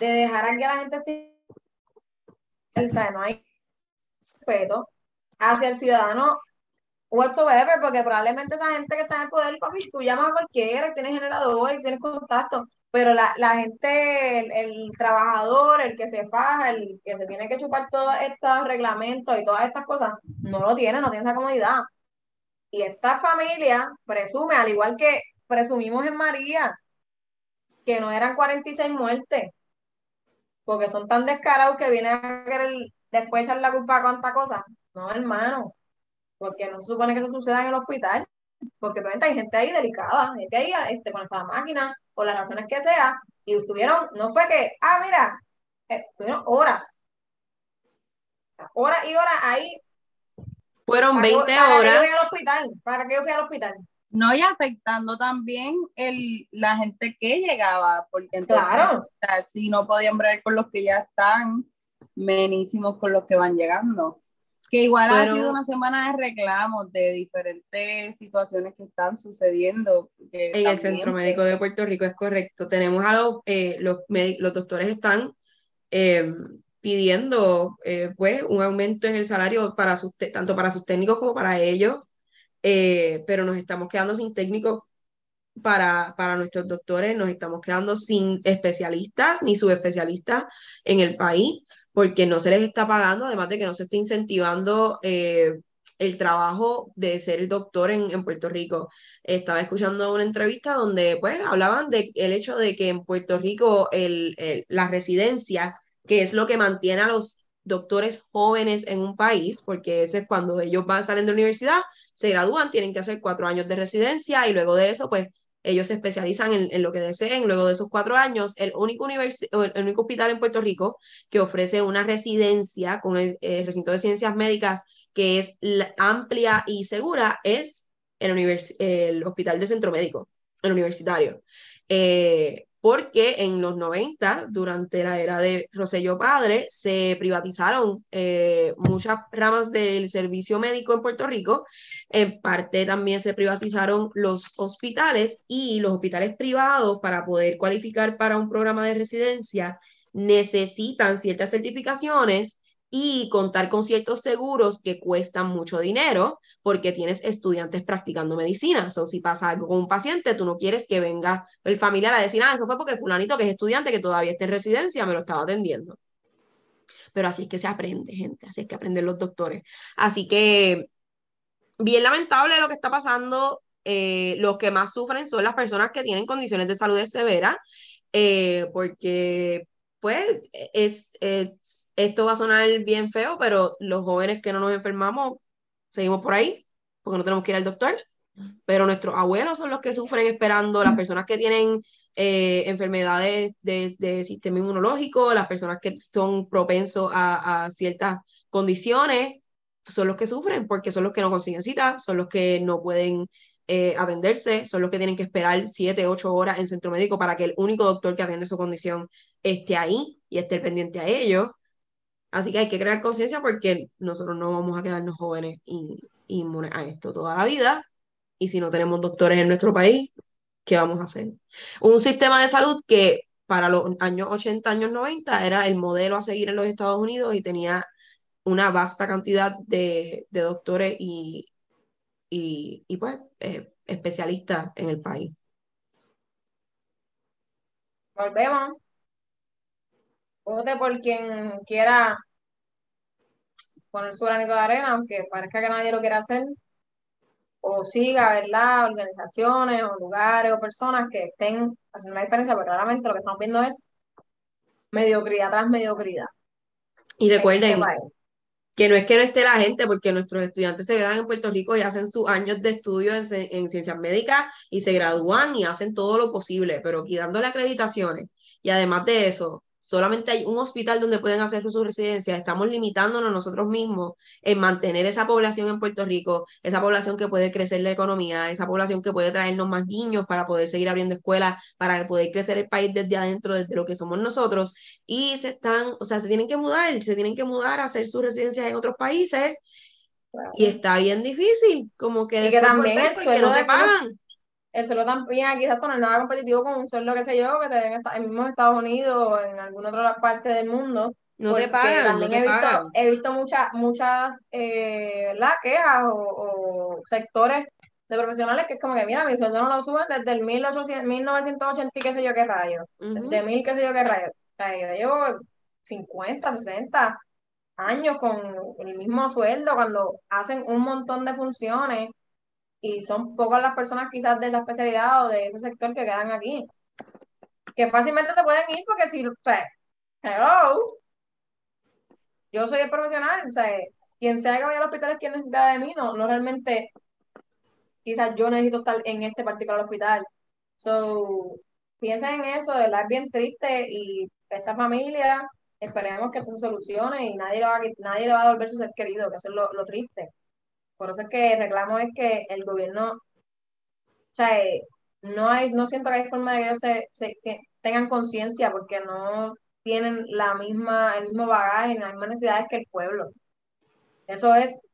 de dejar a que la gente sin... O sea, no hay respeto hacia el ciudadano whatsoever, porque probablemente esa gente que está en el poder, papi, tú llamas a cualquiera, tienes generador y tienes contacto, pero la, la gente, el, el, trabajador, el que se faja, el que se tiene que chupar todos estos reglamentos y todas estas cosas, no lo tiene, no tiene esa comodidad. Y esta familia presume, al igual que presumimos en María, que no eran 46 muertes, porque son tan descarados que vienen a querer después echar la culpa a cuánta cosa. No, hermano, porque no se supone que eso suceda en el hospital, porque obviamente hay gente ahí delicada, gente ahí este, con esta máquina, por las razones que sea, y estuvieron, no fue que, ah, mira, eh, estuvieron horas, horas y horas ahí.
Fueron 20
para
horas.
Que yo fui al hospital, para que yo fui al hospital.
No, y afectando también el, la gente que llegaba, porque entonces,
claro.
o sea, si no podían ver con los que ya están, menísimos con los que van llegando. Que igual Pero, ha sido una semana de reclamos de diferentes situaciones que están sucediendo. Que
en el Centro Médico de Puerto Rico es correcto. Tenemos a los, eh, los, los doctores están eh, pidiendo eh, pues un aumento en el salario para sus, tanto para sus técnicos como para ellos, pero nos estamos quedando sin técnicos para, para nuestros doctores, nos estamos quedando sin especialistas ni subespecialistas en el país porque no se les está pagando, además de que no se está incentivando eh, el trabajo de ser doctor en, en, Puerto Rico. Estaba escuchando una entrevista donde pues hablaban del el hecho de que en Puerto Rico el, el, la residencia, que es lo que mantiene a los doctores jóvenes en un país, porque ese es cuando ellos van salen de la universidad, se gradúan, tienen que hacer cuatro años de residencia y luego de eso pues ellos se especializan en, lo que deseen. Luego de esos cuatro años, el único, el único hospital en Puerto Rico que ofrece una residencia con el, el recinto de ciencias médicas que es amplia y segura es el, el, Hospital de Centro Médico, el universitario. Eh, porque en los 90, durante la era de Rosselló Padre, se privatizaron eh, muchas ramas del servicio médico en Puerto Rico. En parte también se privatizaron los hospitales y los hospitales privados para poder cualificar para un programa de residencia necesitan ciertas certificaciones y contar con ciertos seguros que cuestan mucho dinero porque tienes estudiantes practicando medicina. O si pasa algo con un paciente, tú no quieres que venga el familiar a decir, ah, eso fue porque fulanito que es estudiante que todavía está en residencia me lo estaba atendiendo. Pero así es que se aprende, gente, así es que aprenden los doctores. Así que, bien lamentable lo que está pasando. Eh, los que más sufren son las personas que tienen condiciones de salud severas, eh, porque pues es, es esto va a sonar bien feo, pero los jóvenes que no nos enfermamos, seguimos por ahí, porque no tenemos que ir al doctor. Pero nuestros abuelos son los que sufren esperando, las personas que tienen eh, enfermedades de, sistema inmunológico, las personas que son propensos a, ciertas condiciones, son los que sufren, porque son los que no consiguen cita, son los que no pueden eh, atenderse, son los que tienen que esperar siete, ocho horas en centro médico para que el único doctor que atiende su condición esté ahí y esté pendiente a ellos. Así que hay que crear conciencia porque nosotros no vamos a quedarnos jóvenes y, inmunes a esto toda la vida. Y si no tenemos doctores en nuestro país, ¿qué vamos a hacer? Un sistema de salud que para los años 80, años 90 era el modelo a seguir en los Estados Unidos y tenía una vasta cantidad de, doctores y, y, pues eh, especialistas en el país.
Volvemos vote por quien quiera poner su granito de arena, aunque parezca que nadie lo quiera hacer, o siga, ¿verdad? Organizaciones o lugares o personas que estén haciendo una diferencia, porque claramente lo que estamos viendo es mediocridad tras mediocridad.
Y recuerden este que no es que no esté la gente, porque nuestros estudiantes se quedan en Puerto Rico y hacen sus años de estudio en, en ciencias médicas y se gradúan y hacen todo lo posible, pero aquí dándole acreditaciones. Y además de eso, solamente hay un hospital donde pueden hacer su residencia, estamos limitándonos nosotros mismos en mantener esa población en Puerto Rico, esa población que puede crecer la economía, esa población que puede traernos más niños para poder seguir abriendo escuelas, para poder crecer el país desde adentro, desde lo que somos nosotros, y se están, o sea, se tienen que mudar, se tienen que mudar a hacer sus residencias en otros países, y está bien difícil, como que,
y que también el no te pagan el sueldo también aquí está no es nada competitivo con un sueldo, qué sé yo, que te den en mismos Estados Unidos o en alguna otra parte del mundo.
No te pagan.
He, visto, he visto muchas, muchas eh, quejas o, sectores de profesionales que es como que, mira, mi sueldo no lo suben desde el 1800, 1980 y qué sé yo qué rayo. Desde mil qué sé yo qué rayo. O sea, yo llevo 50, 60 años con el mismo sueldo cuando hacen un montón de funciones y son pocas las personas quizás de esa especialidad o de ese sector que quedan aquí. Que fácilmente te pueden ir porque si, o sea, hello, yo soy el profesional, o sea, quien sea que vaya al hospital es quien necesita de mí, no, no realmente, quizás yo necesito estar en este particular hospital. So, piensen en eso, de verdad es bien triste y esta familia, esperemos que esto se solucione y nadie le va a, nadie le va a devolver su ser querido, que eso es lo, lo triste. Por eso es que el reclamo es que el gobierno, o sea, eh, no hay, no siento que hay forma de que ellos se, tengan conciencia porque no tienen la misma, el mismo bagaje, las mismas necesidades que el pueblo. Eso es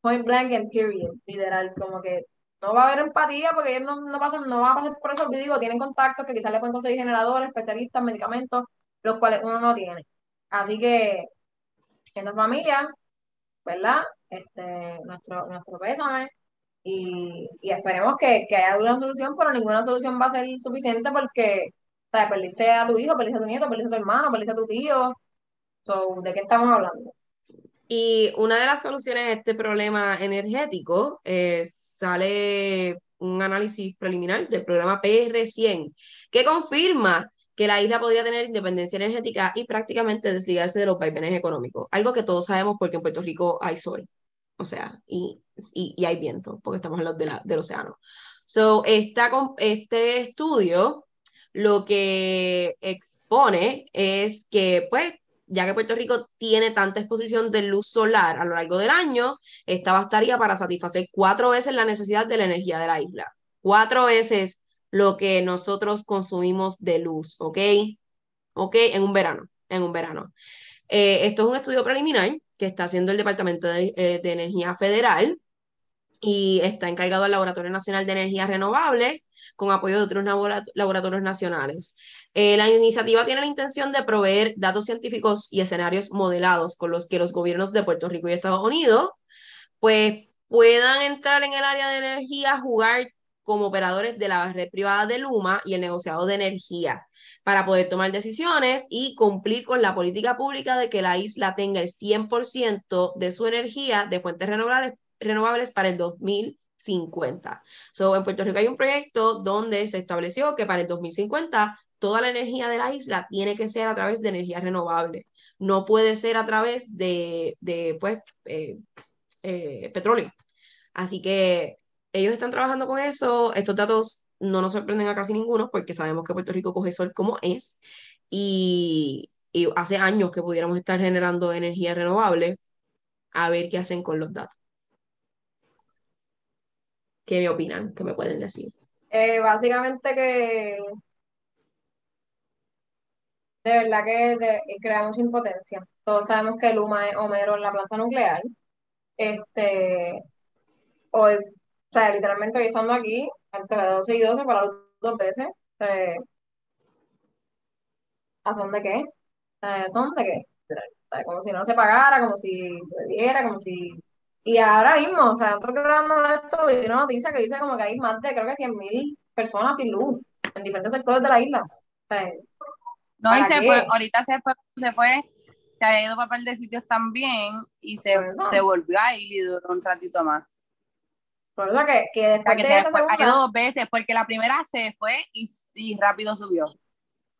point blank and period, literal, como que no va a haber empatía porque ellos no, pasan, no van a pasar por eso, digo, tienen contactos que quizás le pueden conseguir generadores, especialistas, medicamentos, los cuales uno no tiene. Así que esa familia, ¿verdad? este, nuestro, nuestro pésame y, y esperemos que, que, haya una solución, pero ninguna solución va a ser suficiente porque ¿sabes? perdiste a tu hijo, perdiste a tu nieto, perdiste a tu hermano, perdiste a tu tío. ¿De qué estamos hablando?
Y una de las soluciones a este problema energético eh, sale un análisis preliminar del programa PR100 que confirma que la isla podría tener independencia energética y prácticamente desligarse de los vaivenes económicos, algo que todos sabemos porque en Puerto Rico hay sol o sea, y, y, hay viento, porque estamos en los de del océano. So, esta, este estudio lo que expone es que, pues, ya que Puerto Rico tiene tanta exposición de luz solar a lo largo del año, esta bastaría para satisfacer cuatro veces la necesidad de la energía de la isla. Cuatro veces lo que nosotros consumimos de luz, ¿ok? ¿Ok? En un verano, en un verano. Eh, esto es un estudio preliminar que está haciendo el Departamento de, eh, Energía Federal y está encargado al Laboratorio Nacional de Energía Renovable con apoyo de otros laboratorios nacionales. Eh, la iniciativa tiene la intención de proveer datos científicos y escenarios modelados con los que los gobiernos de Puerto Rico y Estados Unidos pues puedan entrar en el área de energía, jugar como operadores de la red privada de Luma y el negociado de energía para poder tomar decisiones y cumplir con la política pública de que la isla tenga el 100% de su energía de fuentes renovables, renovables para el 2050. So, en Puerto Rico hay un proyecto donde se estableció que para el 2050 toda la energía de la isla tiene que ser a través de energía renovable. No puede ser a través de, de pues, eh, eh, petróleo. Así que ellos están trabajando con eso. Estos datos no nos sorprenden a casi ninguno porque sabemos que Puerto Rico coge sol como es y, hace años que pudiéramos estar generando energía renovable. A ver qué hacen con los datos. ¿Qué me opinan? ¿Qué me pueden decir?
Eh, básicamente que de verdad que creamos impotencia. Todos sabemos que Luma es Homero en la planta nuclear. Este, o, es, o sea, literalmente hoy estando aquí, entre las 12 y 12 para dos veces. Eh, ¿A son de qué? ¿A son de qué? Como si no se pagara, como si se diera, como si... Y ahora mismo, o sea, nosotros grabando esto y una noticia que dice como que hay más de, creo que 100.000 personas sin luz en diferentes sectores de la isla.
no, y se fue, ahorita se fue, se fue, se había ido para un par de sitios también y se, se volvió a ir y duró un ratito más.
Por eso que, que después
que se fue, segunda... dos veces, porque la primera se fue y, y rápido subió.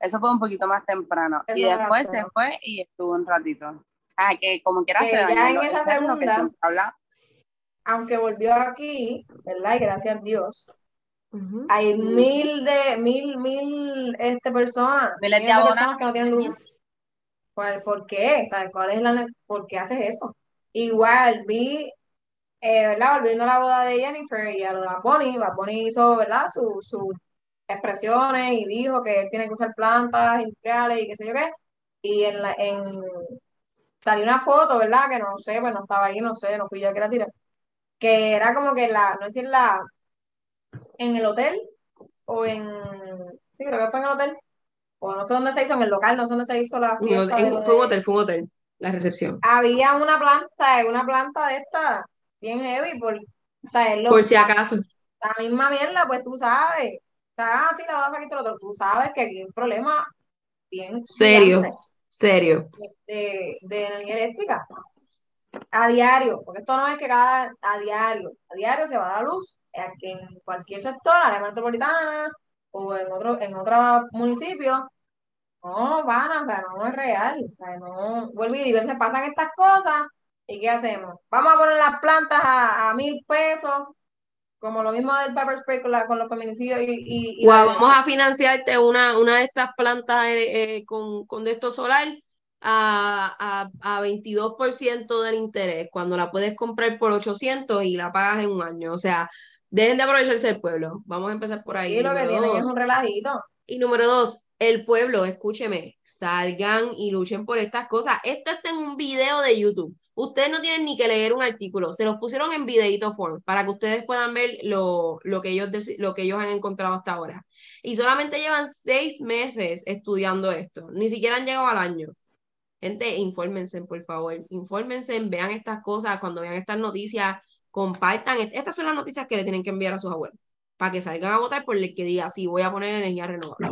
Eso fue un poquito más temprano. y después se fue y estuvo un ratito. Ah, que como quiera se
ya en esa segunda, aunque volvió aquí, ¿verdad? Y gracias a Dios, hay mil de, mil, mil este, personas,
miles de, personas
que no tienen luz. ¿Cuál, ¿Por qué? ¿Sabes? ¿Cuál es la, ¿Por qué haces eso? Igual vi eh, ¿verdad? Volviendo a la boda de Jennifer y a lo de Bad Bunny, Bad Bunny hizo, ¿verdad? Sus expresiones y dijo que él tiene que usar plantas industriales y qué sé yo qué. Y en, la, en salió una foto, ¿verdad? Que no sé, pues no estaba ahí, no sé, no fui yo que la tiré. Que era como que la, no decir la, en el hotel o en, sí, creo que fue en el hotel, o no sé dónde se hizo, en el local, no sé dónde se hizo la fiesta.
fue un hotel, fue un hotel, la recepción.
Había una planta, una planta de esta, bien heavy, por, o sea, lo,
por si acaso.
La misma mierda, pues tú sabes. O sea, así la vas a quitar otro. Tú sabes que aquí hay un problema bien
serio, serio.
De, de, energía eléctrica. A diario, porque esto no es que cada, a diario, a diario se va a la luz en cualquier sector, área metropolitana o en otro, en otro municipio. No, van, o sea, no es real. O sea, no, vuelvo y digo, se pasan estas cosas ¿Y qué hacemos? Vamos a poner las plantas a, mil pesos, como lo mismo del pepper spray con, los feminicidios y...
vamos a financiarte una, una de estas plantas eh, eh, con, con de esto solar a, a, a 22% del interés, cuando la puedes comprar por 800 y la pagas en un año. O sea, dejen de aprovecharse del pueblo. Vamos a empezar por ahí.
Y lo que tienen es un relajito.
Y número dos, el pueblo, escúcheme, salgan y luchen por estas cosas. Esto está en un video de YouTube. Ustedes no tienen ni que leer un artículo, se los pusieron en videito form para que ustedes puedan ver lo, lo, que ellos, lo que ellos han encontrado hasta ahora. Y solamente llevan seis meses estudiando esto, ni siquiera han llegado al año. Gente, infórmense, por favor, infórmense, vean estas cosas, cuando vean estas noticias, compartan. Estas son las noticias que le tienen que enviar a sus abuelos, para que salgan a votar por el que diga, sí, voy a poner energía renovable.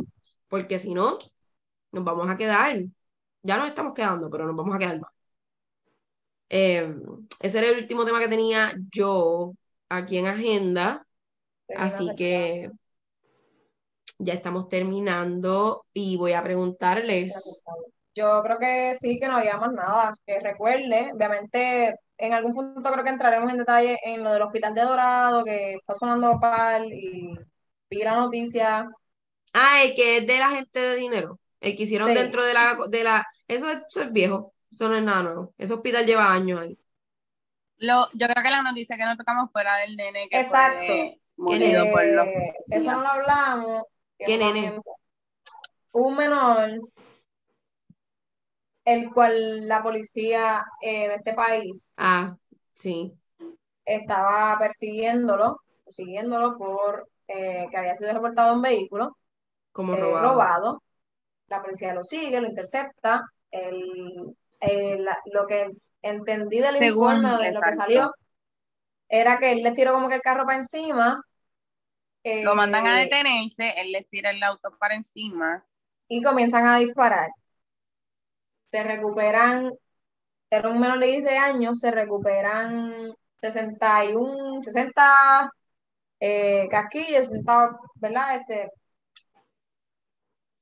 Porque si no, nos vamos a quedar, ya nos estamos quedando, pero nos vamos a quedar más. Em, ese era el último tema que tenía yo aquí en agenda. Así que ya estamos terminando y voy a preguntarles.
Yo creo que sí, que no había más nada. Que recuerde, obviamente, en algún punto creo que entraremos en detalle en lo del Hospital de Dorado, que está sonando pal y vi la noticia.
Ah, el que es de la gente de dinero. El que hicieron dentro de la, de la. Eso eso es viejo. Eso no es nada nuevo. Ese hospital lleva años ahí.
Lo, yo creo que la noticia que no tocamos fuera del nene que
Exacto.
Morido por los
Eh, eso no lo hablamos.
¿Qué nene?
Un menor, el cual la policía eh, de este país
Ah, sí.
estaba persiguiéndolo, siguiéndolo por eh, que había sido reportado en vehículo
Como
eh,
robado.
robado. La policía lo sigue, lo intercepta. El, el- la- lo que entendí del
Según,
informe de lo que salió era que él le tiró como que el carro para encima.
Lo mandan a
eh,
detenerse, él les tira el auto para encima.
y comienzan a disparar. Se recuperan, era un menor de 16 años, se recuperan 61, 60 eh, casquillos, 60, ¿verdad? Este,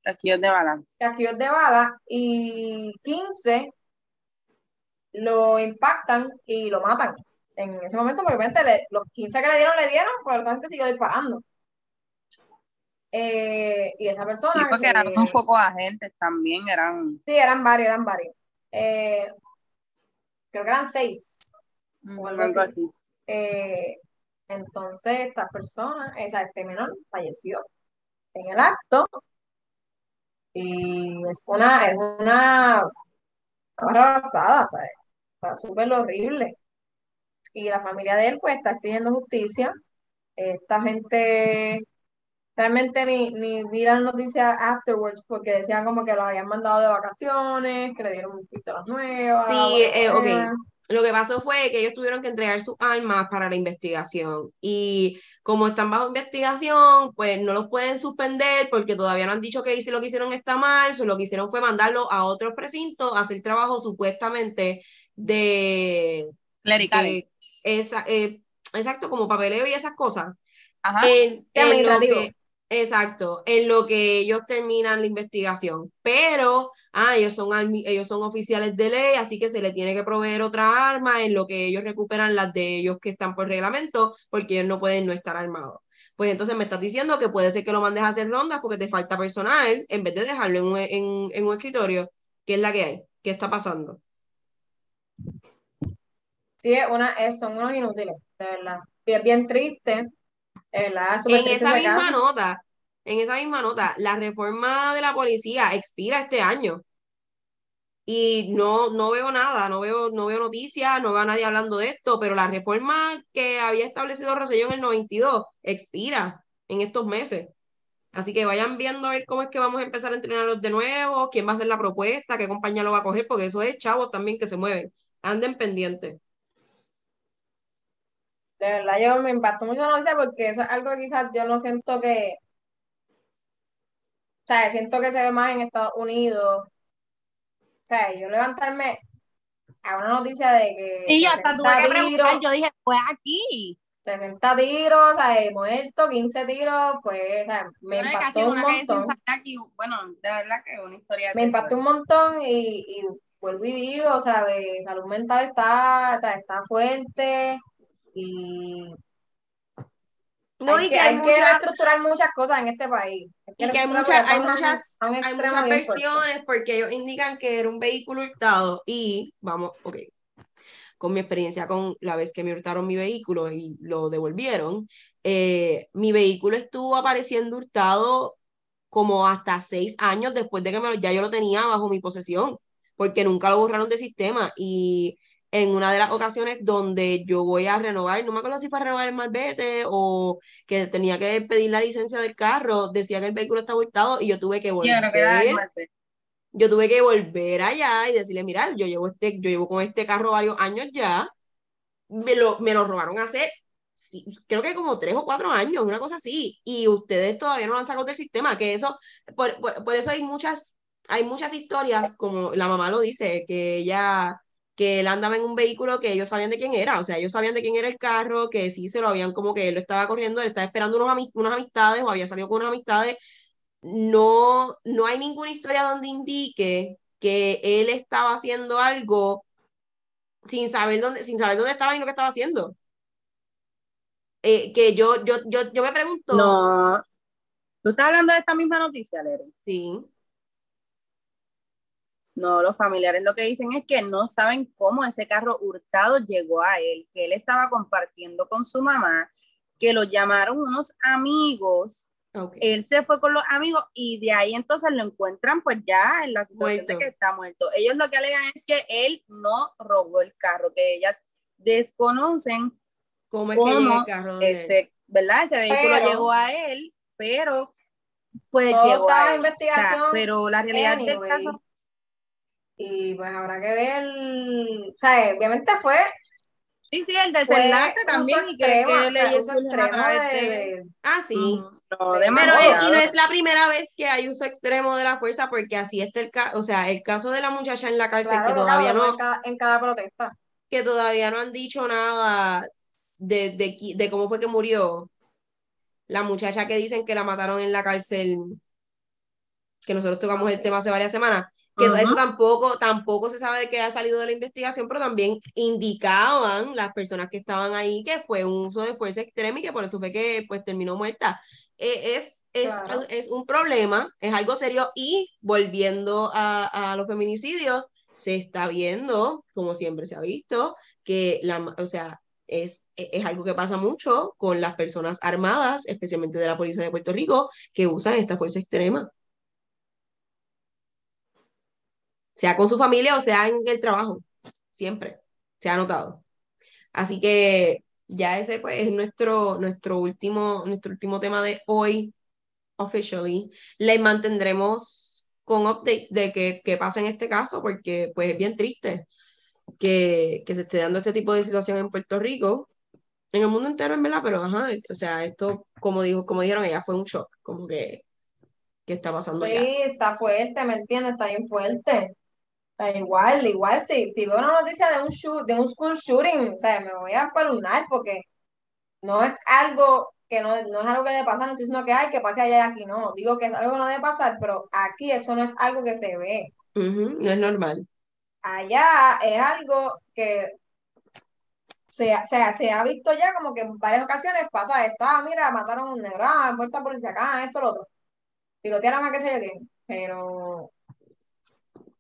Casquillos de bala.
casquillos de bala y 15 lo impactan y lo matan. En ese momento, obviamente le- los 15 que le dieron, le dieron, pero la gente siguió disparando. Eh, y esa persona
Sí,
que
porque
se-
eran un poco agentes también, eran
Sí, eran varios, eran varios. Eh, creo que eran seis. O algo
algo
así.
así.
Eh, entonces, esta persona, esa, este menor, falleció en el acto. Y es una, es una, basada, ¿sabes? Está súper horrible. Y la familia de él, pues, está exigiendo justicia. Esta gente realmente ni, ni vi las noticias afterwards porque decían como que lo habían mandado de vacaciones, que le dieron pistolas nuevas.
Sí, eh, ok. Lo que pasó fue que ellos tuvieron que entregar sus armas para la investigación y como están bajo investigación, pues no los pueden suspender porque todavía no han dicho que si lo que hicieron está mal, solo lo que hicieron fue mandarlo a otros precintos a hacer trabajo supuestamente de,
Clericales.
esa, eh, exacto, como papeleo y esas cosas.
Ajá.
En, lo que, exacto, en lo que ellos terminan la investigación. Pero, ah, ellos son, ellos son oficiales de ley, así que se les tiene que proveer otra arma en lo que ellos recuperan las de ellos que están por reglamento, porque ellos no pueden no estar armados. Pues entonces me estás diciendo que puede ser que lo mandes a hacer rondas porque te falta personal en vez de dejarlo en un, en, un escritorio. ¿Qué es la que hay? ¿Qué está pasando?
Sí, una, son unos inútiles, de verdad. Es bien triste,
En esa misma nota, en esa misma nota, la reforma de la policía expira este año. Y no, no veo nada, no veo, no veo noticias, no veo a nadie hablando de esto, pero la reforma que había establecido Rosselló en el 92 expira en estos meses. Así que vayan viendo a ver cómo es que vamos a empezar a entrenarlos de nuevo, quién va a hacer la propuesta, qué compañía lo va a coger, porque eso es chavos también que se mueven. Anden pendientes.
De verdad, yo me impactó mucho la noticia porque eso es algo que quizás yo no siento que, o sea, siento que se ve más en Estados Unidos. O sea, yo levantarme a una noticia de que
Y yo hasta
60
tuve que preguntar,
tiros,
yo dije, fue aquí.
60 tiros, o sea, muerto, 15 tiros, pues, o sea, me
casi
impactó un montón.
aquí. Bueno, de verdad que es una historia.
Me impactó un montón y, y vuelvo y digo, o sea, de salud mental está, o sea, está fuerte y
No,
hay
y
que,
que hay
hay que
muchas,
reestructurar muchas cosas en este país. Hay que
y que hay muchas, hay muchas, hay muchas versiones porque ellos indican que era un vehículo hurtado y vamos, ok, con mi experiencia con la vez que me hurtaron mi vehículo y lo devolvieron, eh, mi vehículo estuvo apareciendo hurtado como hasta seis años después de que me ya yo lo tenía bajo mi posesión, porque nunca lo borraron de sistema. Y en una de las ocasiones donde yo voy a renovar, no me acuerdo si fue a renovar el malvete o que tenía que pedir la licencia del carro, decía que el vehículo estaba hurtado y yo tuve que
Yo
volver
el martes.
yo tuve que volver allá y decirle, mira, yo llevo, este, yo llevo con este carro varios años ya, me lo, me lo robaron hace, creo que como tres o cuatro años, una cosa así, y ustedes todavía no lo han sacado del sistema, que eso, por, por, por eso hay muchas, hay muchas historias, como la mamá lo dice, que ella, que él andaba en un vehículo que ellos sabían de quién era, o sea, ellos sabían de quién era el carro, que sí se lo habían como que él lo estaba corriendo, él estaba esperando unos, ami- unas amistades o había salido con unas amistades no, no hay ninguna historia donde indique que él estaba haciendo algo sin saber dónde, sin saber dónde estaba y lo que estaba haciendo. Eh, que yo, yo, yo, yo me pregunto,
No. ¿Tú estás hablando de esta misma noticia, Lere?
sí,
No, los familiares lo que dicen es que no saben cómo ese carro hurtado llegó a él, que él estaba compartiendo con su mamá, que lo llamaron unos amigos. Él se fue con los amigos y de ahí entonces lo encuentran pues ya en la situación de que está muerto. Ellos lo que alegan es que él no robó el carro, que ellas desconocen
cómo, es que el carro de
ese, ¿verdad? Ese vehículo llegó a él, pero pues llegó
estaba
a
en
él. O sea,
investigación
pero la realidad del
anyway.
caso
Y pues habrá que ver, o sea, obviamente fue,
Sí, sí, el desenlace también y que,
extremo,
que surgen a
extremo
través
de-
de...
de-
Ah, sí.
No,
Pero,
eh, y no es la primera vez que hay uso extremo de la fuerza, porque así está el caso, o sea, el caso de la muchacha en la cárcel,
claro,
que todavía no,
en cada, en cada protesta.
que todavía no han dicho nada de, de, qui- de cómo fue que murió. La muchacha que dicen que la mataron en la cárcel, que nosotros tocamos el tema hace varias semanas, que eso tampoco, tampoco se sabe de qué ha salido de la investigación, pero también indicaban las personas que estaban ahí que fue un uso de fuerza extrema y que por eso fue que pues terminó muerta. Eh, es, es,
Claro.
es un problema, es algo serio y volviendo a, a los feminicidios, se está viendo, como siempre se ha visto, que la, o sea, es, es algo que pasa mucho con las personas armadas, especialmente de la policía de Puerto Rico, que usan esta fuerza extrema. Sea con su familia o sea en el trabajo, siempre se ha notado. Así que ya ese pues es nuestro, nuestro, último, nuestro último tema de hoy, officially. Les mantendremos con updates de qué qué pasa en este caso, porque pues es bien triste que, que se esté dando este tipo de situación en Puerto Rico, en el mundo entero en verdad, pero ajá, o sea, esto, como, dijo, como dijeron ella, fue un shock, como que, ¿qué está pasando
Sí,
ya?
está fuerte, ¿me entiendes? Está bien fuerte. Está igual, igual, sí, si veo una noticia de un shoot, de un school shooting, o sea, me voy a espeluznar porque no es algo que no, no es algo que debe pasar, no estoy diciendo que hay que pase allá y aquí, no, digo que es algo que no debe pasar, pero aquí eso no es algo que se ve.
Ujú, no es normal.
Allá es algo que se, se, se ha visto ya como que en varias ocasiones pasa esto, ah, mira, mataron a un negro, ah, fuerza policial, ah, esto, lo otro, tirotearon a qué sé yo qué, pero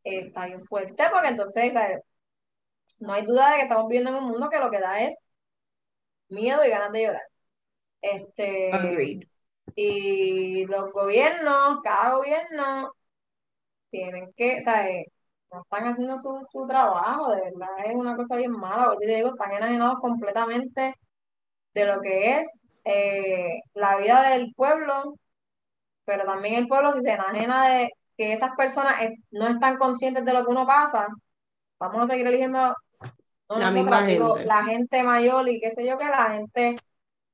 eh, está bien fuerte porque entonces, ¿sabes? no hay duda de que estamos viviendo en un mundo que lo que da es miedo y ganas de llorar. Este,
Agreed.
y los gobiernos, cada gobierno, tienen que, ¿sabes? No están haciendo su, su trabajo, de verdad, es una cosa bien mala, porque te digo, están enajenados completamente de lo que es eh, la vida del pueblo, pero también el pueblo, si se enajena de que esas personas no están conscientes de lo que uno pasa, vamos a seguir eligiendo, no
La misma
digo,
gente.
la gente mayor y qué sé yo, que la gente,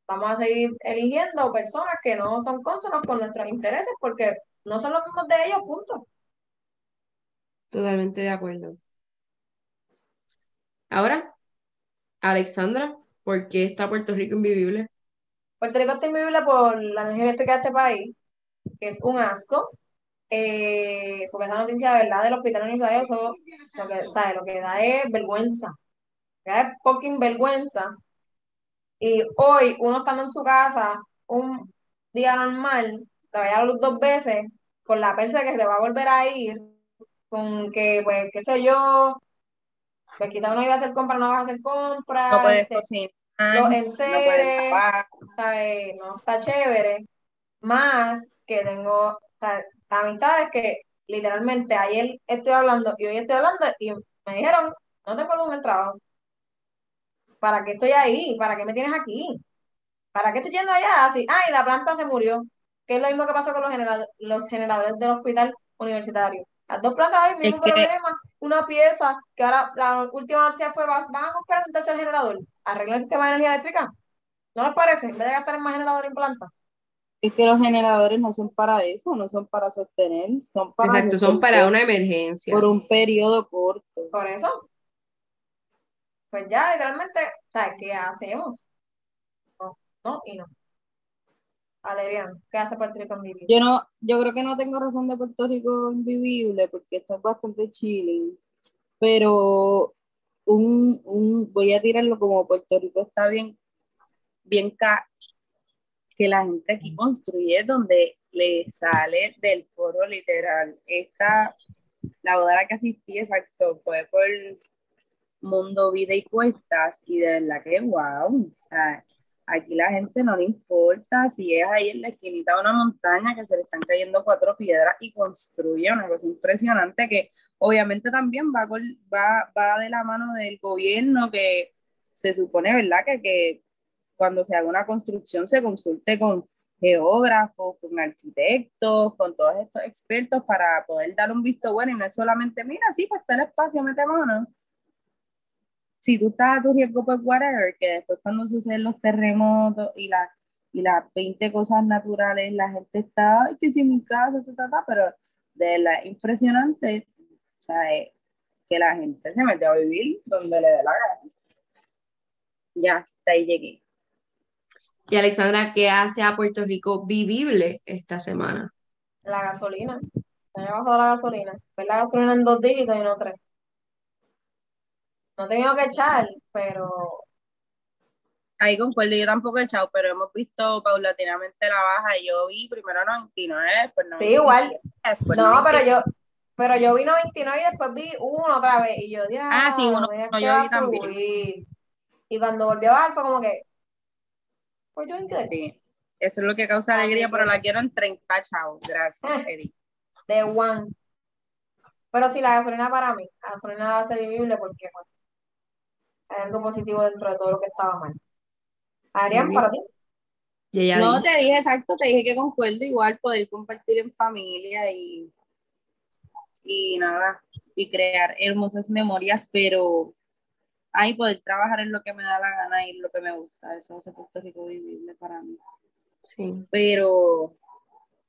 vamos a seguir eligiendo personas que no son consonas con nuestros intereses, porque no son los mismos de ellos, punto.
Totalmente de acuerdo. Ahora, Alexandra, ¿por qué está Puerto Rico invivible?
Puerto Rico está invivible por la energía eléctrica de este país, que es un asco, eh, porque esa noticia, de verdad, del hospital universitario, eso, lo que, lo que da es vergüenza, da es fucking vergüenza. Y hoy, uno estando en su casa, un día normal, se vaya a la luz dos veces, con la persa que se va a volver a ir, con que, pues, qué sé yo, pues quizá uno iba a hacer compras, no vas a hacer compras,
No puedes
este,
cocinar,
los
no
enseres. ¿sabes? No está chévere. Más que tengo o sea, amistades que literalmente ayer estoy hablando y hoy estoy hablando y me dijeron, no tengo luz en el trabajo. ¿Para qué estoy ahí? ¿Para qué me tienes aquí? ¿Para qué estoy yendo allá? Así, ay, la planta se murió. Que es lo mismo que pasó con los, genera- los generadores del hospital universitario. Las dos plantas hay, mismo
Es que-
problema. Una pieza que ahora la última noticia fue, "Va- van a comprar un tercer generador. Arreglen el sistema de energía eléctrica. ¿No les parece? En vez de gastar en más generadores en planta.
Es que los generadores no son para eso, no son para sostener, son para
Exacto, son para una emergencia.
por un periodo corto.
Por eso. Pues ya, literalmente, ¿sabes qué hacemos? No, no y no. Alerian, ¿qué hace Puerto Rico vida?
Yo no, yo creo que no tengo razón de Puerto Rico invivible porque esto es bastante chilling, pero un, un, voy a tirarlo como Puerto Rico está bien, bien ca que la gente aquí construye donde le sale del foro literal. Esta, la boda a la que asistí, exacto, fue por Mundo Vida y Cuestas y de verdad que wow. Aquí la gente no le importa si es ahí en la esquinita de una montaña que se le están cayendo cuatro piedras y construye una cosa impresionante que obviamente también va, va, va de la mano del gobierno que se supone, ¿verdad? Que, que cuando se haga una construcción se consulte con geógrafos, con arquitectos, con todos estos expertos para poder dar un visto bueno y no es solamente, mira, sí, pues está el espacio, mete mano. Si tú estás a tu riesgo, pues whatever, que después cuando suceden los terremotos y, la, y las 20 cosas naturales, la gente está, ay, que si mi casa, pero de la impresionante, o sea, que la gente se mete a vivir donde le dé la gana. Ya, hasta ahí llegué.
Y Alexandra, ¿qué hace a Puerto Rico vivible esta semana?
La gasolina. Se me bajado la gasolina. Pues la gasolina en dos dígitos y no tres. No he tenido que echar, pero.
Ahí concuerdo, yo tampoco he echado, pero hemos visto paulatinamente la baja. y Yo vi primero 99, después 99.
Sí, igual. no, pero yo, pero yo vi 99 y después vi uno otra vez. Y yo, dije,
ah, sí, uno, no, yo vi también.
Y cuando volvió a bajar fue como que,
sí. Eso es lo que causa alegría, pero la quiero en 30 chavos. Gracias. [LAUGHS] Eddie.
De one. Pero sí, la gasolina para mí, la gasolina va a ser vivible porque pues hay algo positivo dentro de todo lo que estaba mal. Adrián, para ti.
no, te dije exacto, te dije que concuerdo igual poder compartir en familia y, y nada, y crear hermosas memorias, pero ahí poder trabajar en lo que me da la gana y lo que me gusta. Eso hace Puerto Rico vivible para mí.
Sí.
Pero,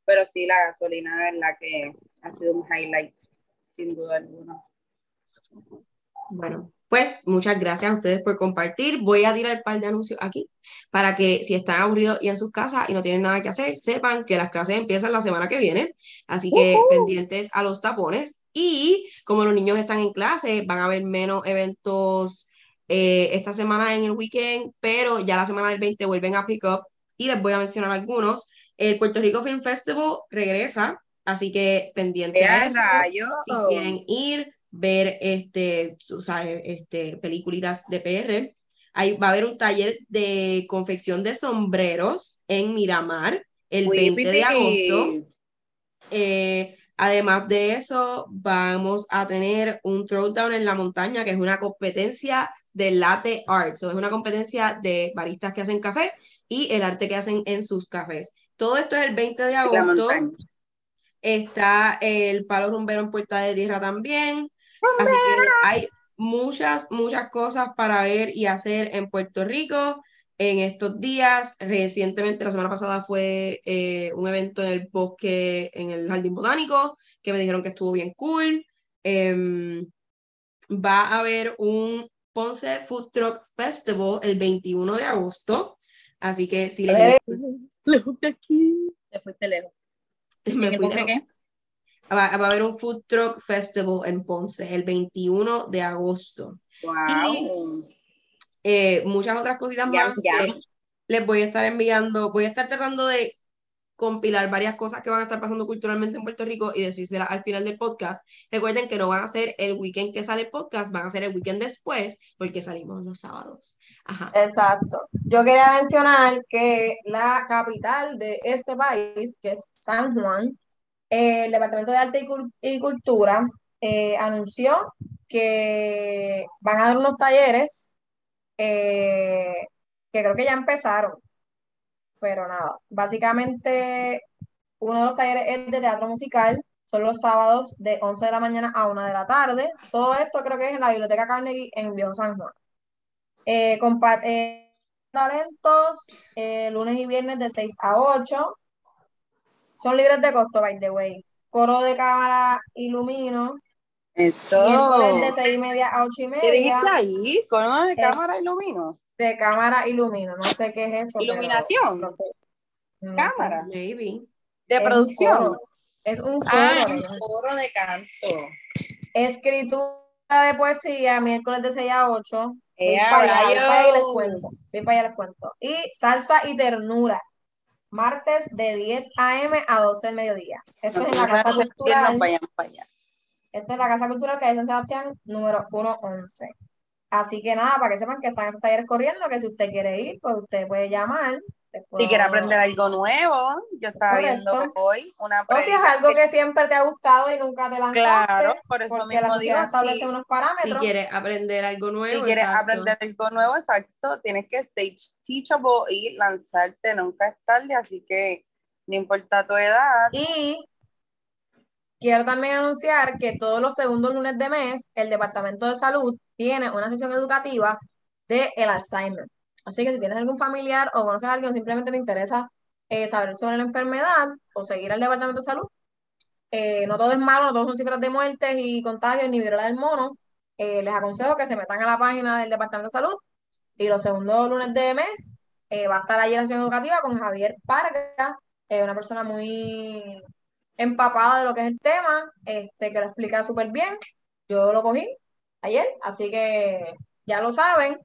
pero sí, la gasolina, es la que ha sido un highlight, sin duda alguna.
Bueno, pues muchas gracias a ustedes por compartir. Voy a tirar un par de anuncios aquí para que si están aburridos y en sus casas y no tienen nada que hacer, sepan que las clases empiezan la semana que viene. Así que pendientes a los tapones. Y como los niños están en clase, van a haber menos eventos eh, esta semana en el weekend, pero ya la semana del 20 vuelven a pick up y les voy a mencionar algunos. El Puerto Rico Film Festival regresa, así que pendiente a eso. Si quieren ir, ver este, ¿sabes? este, peliculitas de PR. Ahí va a haber un taller de confección de sombreros en Miramar el 20 de agosto. Eh, además de eso, vamos a tener un throwdown en la montaña, que es una competencia de latte art. es una competencia de baristas que hacen café y el arte que hacen en sus cafés. Todo esto es el 20 de agosto. Está el palo rumbero en Puerta de Tierra también. Así que hay muchas, muchas cosas para ver y hacer en Puerto Rico en estos días. Recientemente, la semana pasada fue eh, un evento en el bosque, en el Jardín Botánico, que me dijeron que estuvo bien cool. Em, va a haber un Ponce Food Truck Festival el 21 de agosto. Así que si les
lejos de aquí, te fuiste lejos. [LAUGHS]
Me fui qué? Va, a haber un Food Truck Festival en Ponce el 21 de agosto.
Wow.
Y eh, muchas otras cositas más que les voy a estar enviando. Voy a estar tratando de compilar varias cosas que van a estar pasando culturalmente en Puerto Rico y decírselas al final del podcast. Recuerden que no van a ser el weekend que sale el podcast, van a ser el weekend después, porque salimos los sábados.
Exacto. Yo quería mencionar que la capital de este país, que es San Juan, el Departamento de Arte y, Cultura eh, anunció que van a dar unos talleres eh, que creo que ya empezaron pero nada, básicamente uno de los talleres es de teatro musical, son los sábados de 11 de la mañana a 1 de la tarde. Todo esto creo que es en la Biblioteca Carnegie en Viejo San Juan. Eh, eh talentos eh, lunes y viernes de 6 a 8. Son libres de costo, by the way. Coro de cámara ilumino.
Eso.
de 6 y media a 8 y media. ¿Qué
dijiste ahí? Coro de eh, cámara ilumino
de cámara ilumino, no sé qué es eso.
Iluminación. cámara.
Maybe.
De producción.
Es un coro.
Ah, un coro de canto.
Escritura de poesía, miércoles de 6 a 8.
Eh, para allá,
les cuento. para allá les cuento. Y salsa y ternura. Martes de 10 a.m. a 12 del mediodía. Esto es en la Casa Cultural. Esto es la Casa Cultural que hay en San Sebastián, número 111. Así que nada, para que sepan que están esos talleres corriendo, que si usted quiere ir, pues usted puede llamar.
Si quiere aprender algo nuevo, yo estaba viendo hoy una
O si es algo que siempre te ha gustado y nunca te lanzaste.
Claro, por eso mismo digo.
establece unos parámetros.
Si quieres aprender algo nuevo.
Si quieres aprender algo nuevo, exacto, tienes que stage teachable y lanzarte, nunca es tarde, así que no importa tu edad.
Y quiero también anunciar que todos los segundos lunes de mes, el Departamento de Salud tiene una sesión educativa de el Alzheimer. Así que si tienes algún familiar o conoces a alguien o simplemente te interesa eh, saber sobre la enfermedad o seguir al Departamento de Salud, eh, no todo es malo, no todos son cifras de muertes y contagios ni viruela del mono. Eh, les aconsejo que se metan a la página del Departamento de Salud y los segundos lunes de mes va a estar allí la sesión educativa con Javier Parga, una persona muy empapada de lo que es el tema, este, que lo explica súper bien. Yo lo cogí ayer, así que ya lo saben.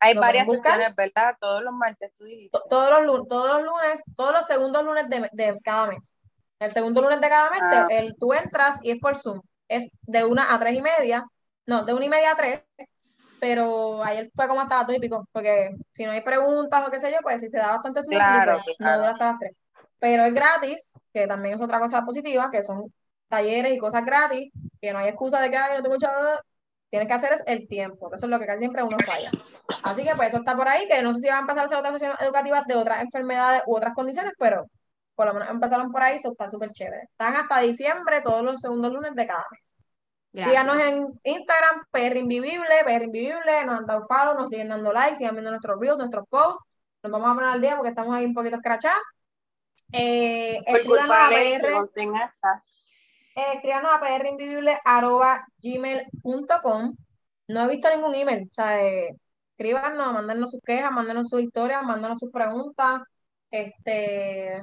Hay varias sesiones, ¿verdad? Todos los martes, tú
Todos los, todos los lunes, todos los segundos lunes de, cada mes. El segundo lunes de cada mes, ah. el, tú entras y es por Zoom. Es de una a tres y media, no, de una y media a tres, pero ayer fue como hasta las dos y pico, porque si no hay preguntas o qué sé yo, pues si se da bastante Zoom,
claro,
pues, no dura hasta las tres. Pero es gratis, que también es otra cosa positiva, que son talleres y cosas gratis, que no hay excusa de que no tengo mucho tienes que hacer es el tiempo, eso es lo que casi siempre uno falla. Así que pues eso está por ahí, que no sé si van a empezar a hacer otras sesiones educativas de otras enfermedades u otras condiciones, pero por lo menos empezaron por ahí, eso está súper chévere. Están hasta diciembre, todos los segundos lunes de cada mes. Síganos en Instagram, PR Invivible, PR Invivible, nos han dado follow, nos siguen dando like, sigan viendo nuestros reels, nuestros posts. Nos vamos a poner al día porque estamos ahí un poquito escrachados. Eh, escríbanos a PR eh, escríbanos a gmail.com No he visto ningún email. O sea, eh, escríbanos, mándenos sus quejas, mándenos sus historias, mándenos sus preguntas. Este,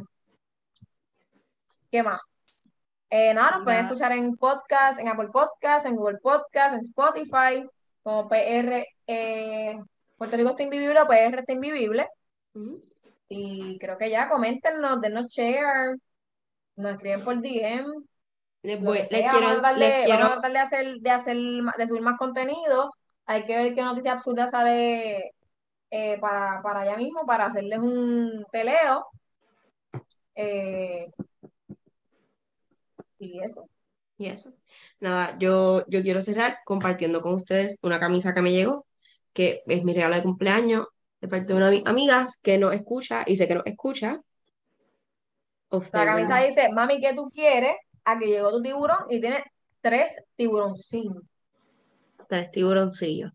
¿qué más? Eh, nada, nos pueden escuchar en podcast, en Apple Podcast, en Google Podcast, en Spotify, como PR, eh, Puerto Rico está invivible o PR está invivible. Y creo que ya, coméntenos, denos share, nos escriben por DM.
Les, quiero,
tratar de hacer, de hacer, de subir más contenido. Hay que ver qué noticia absurda sale eh, para, para allá mismo, para hacerles un peleo. Eh, y eso.
Y eso. Nada, yo, yo quiero cerrar compartiendo con ustedes una camisa que me llegó, que es mi regalo de cumpleaños de parte de una de mis amigas que nos escucha y sé que nos escucha.
La camisa dice, mami, ¿qué tú quieres? a que llegó tu tiburón y tiene tres tiburoncillos.
Tres tiburoncillos.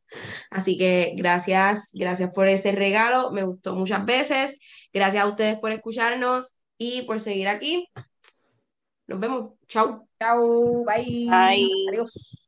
Así que gracias, gracias por ese regalo. Me gustó muchas veces. Gracias a ustedes por escucharnos y por seguir aquí. Nos vemos. Chao.
Chao. Bye.
Bye.
Adiós.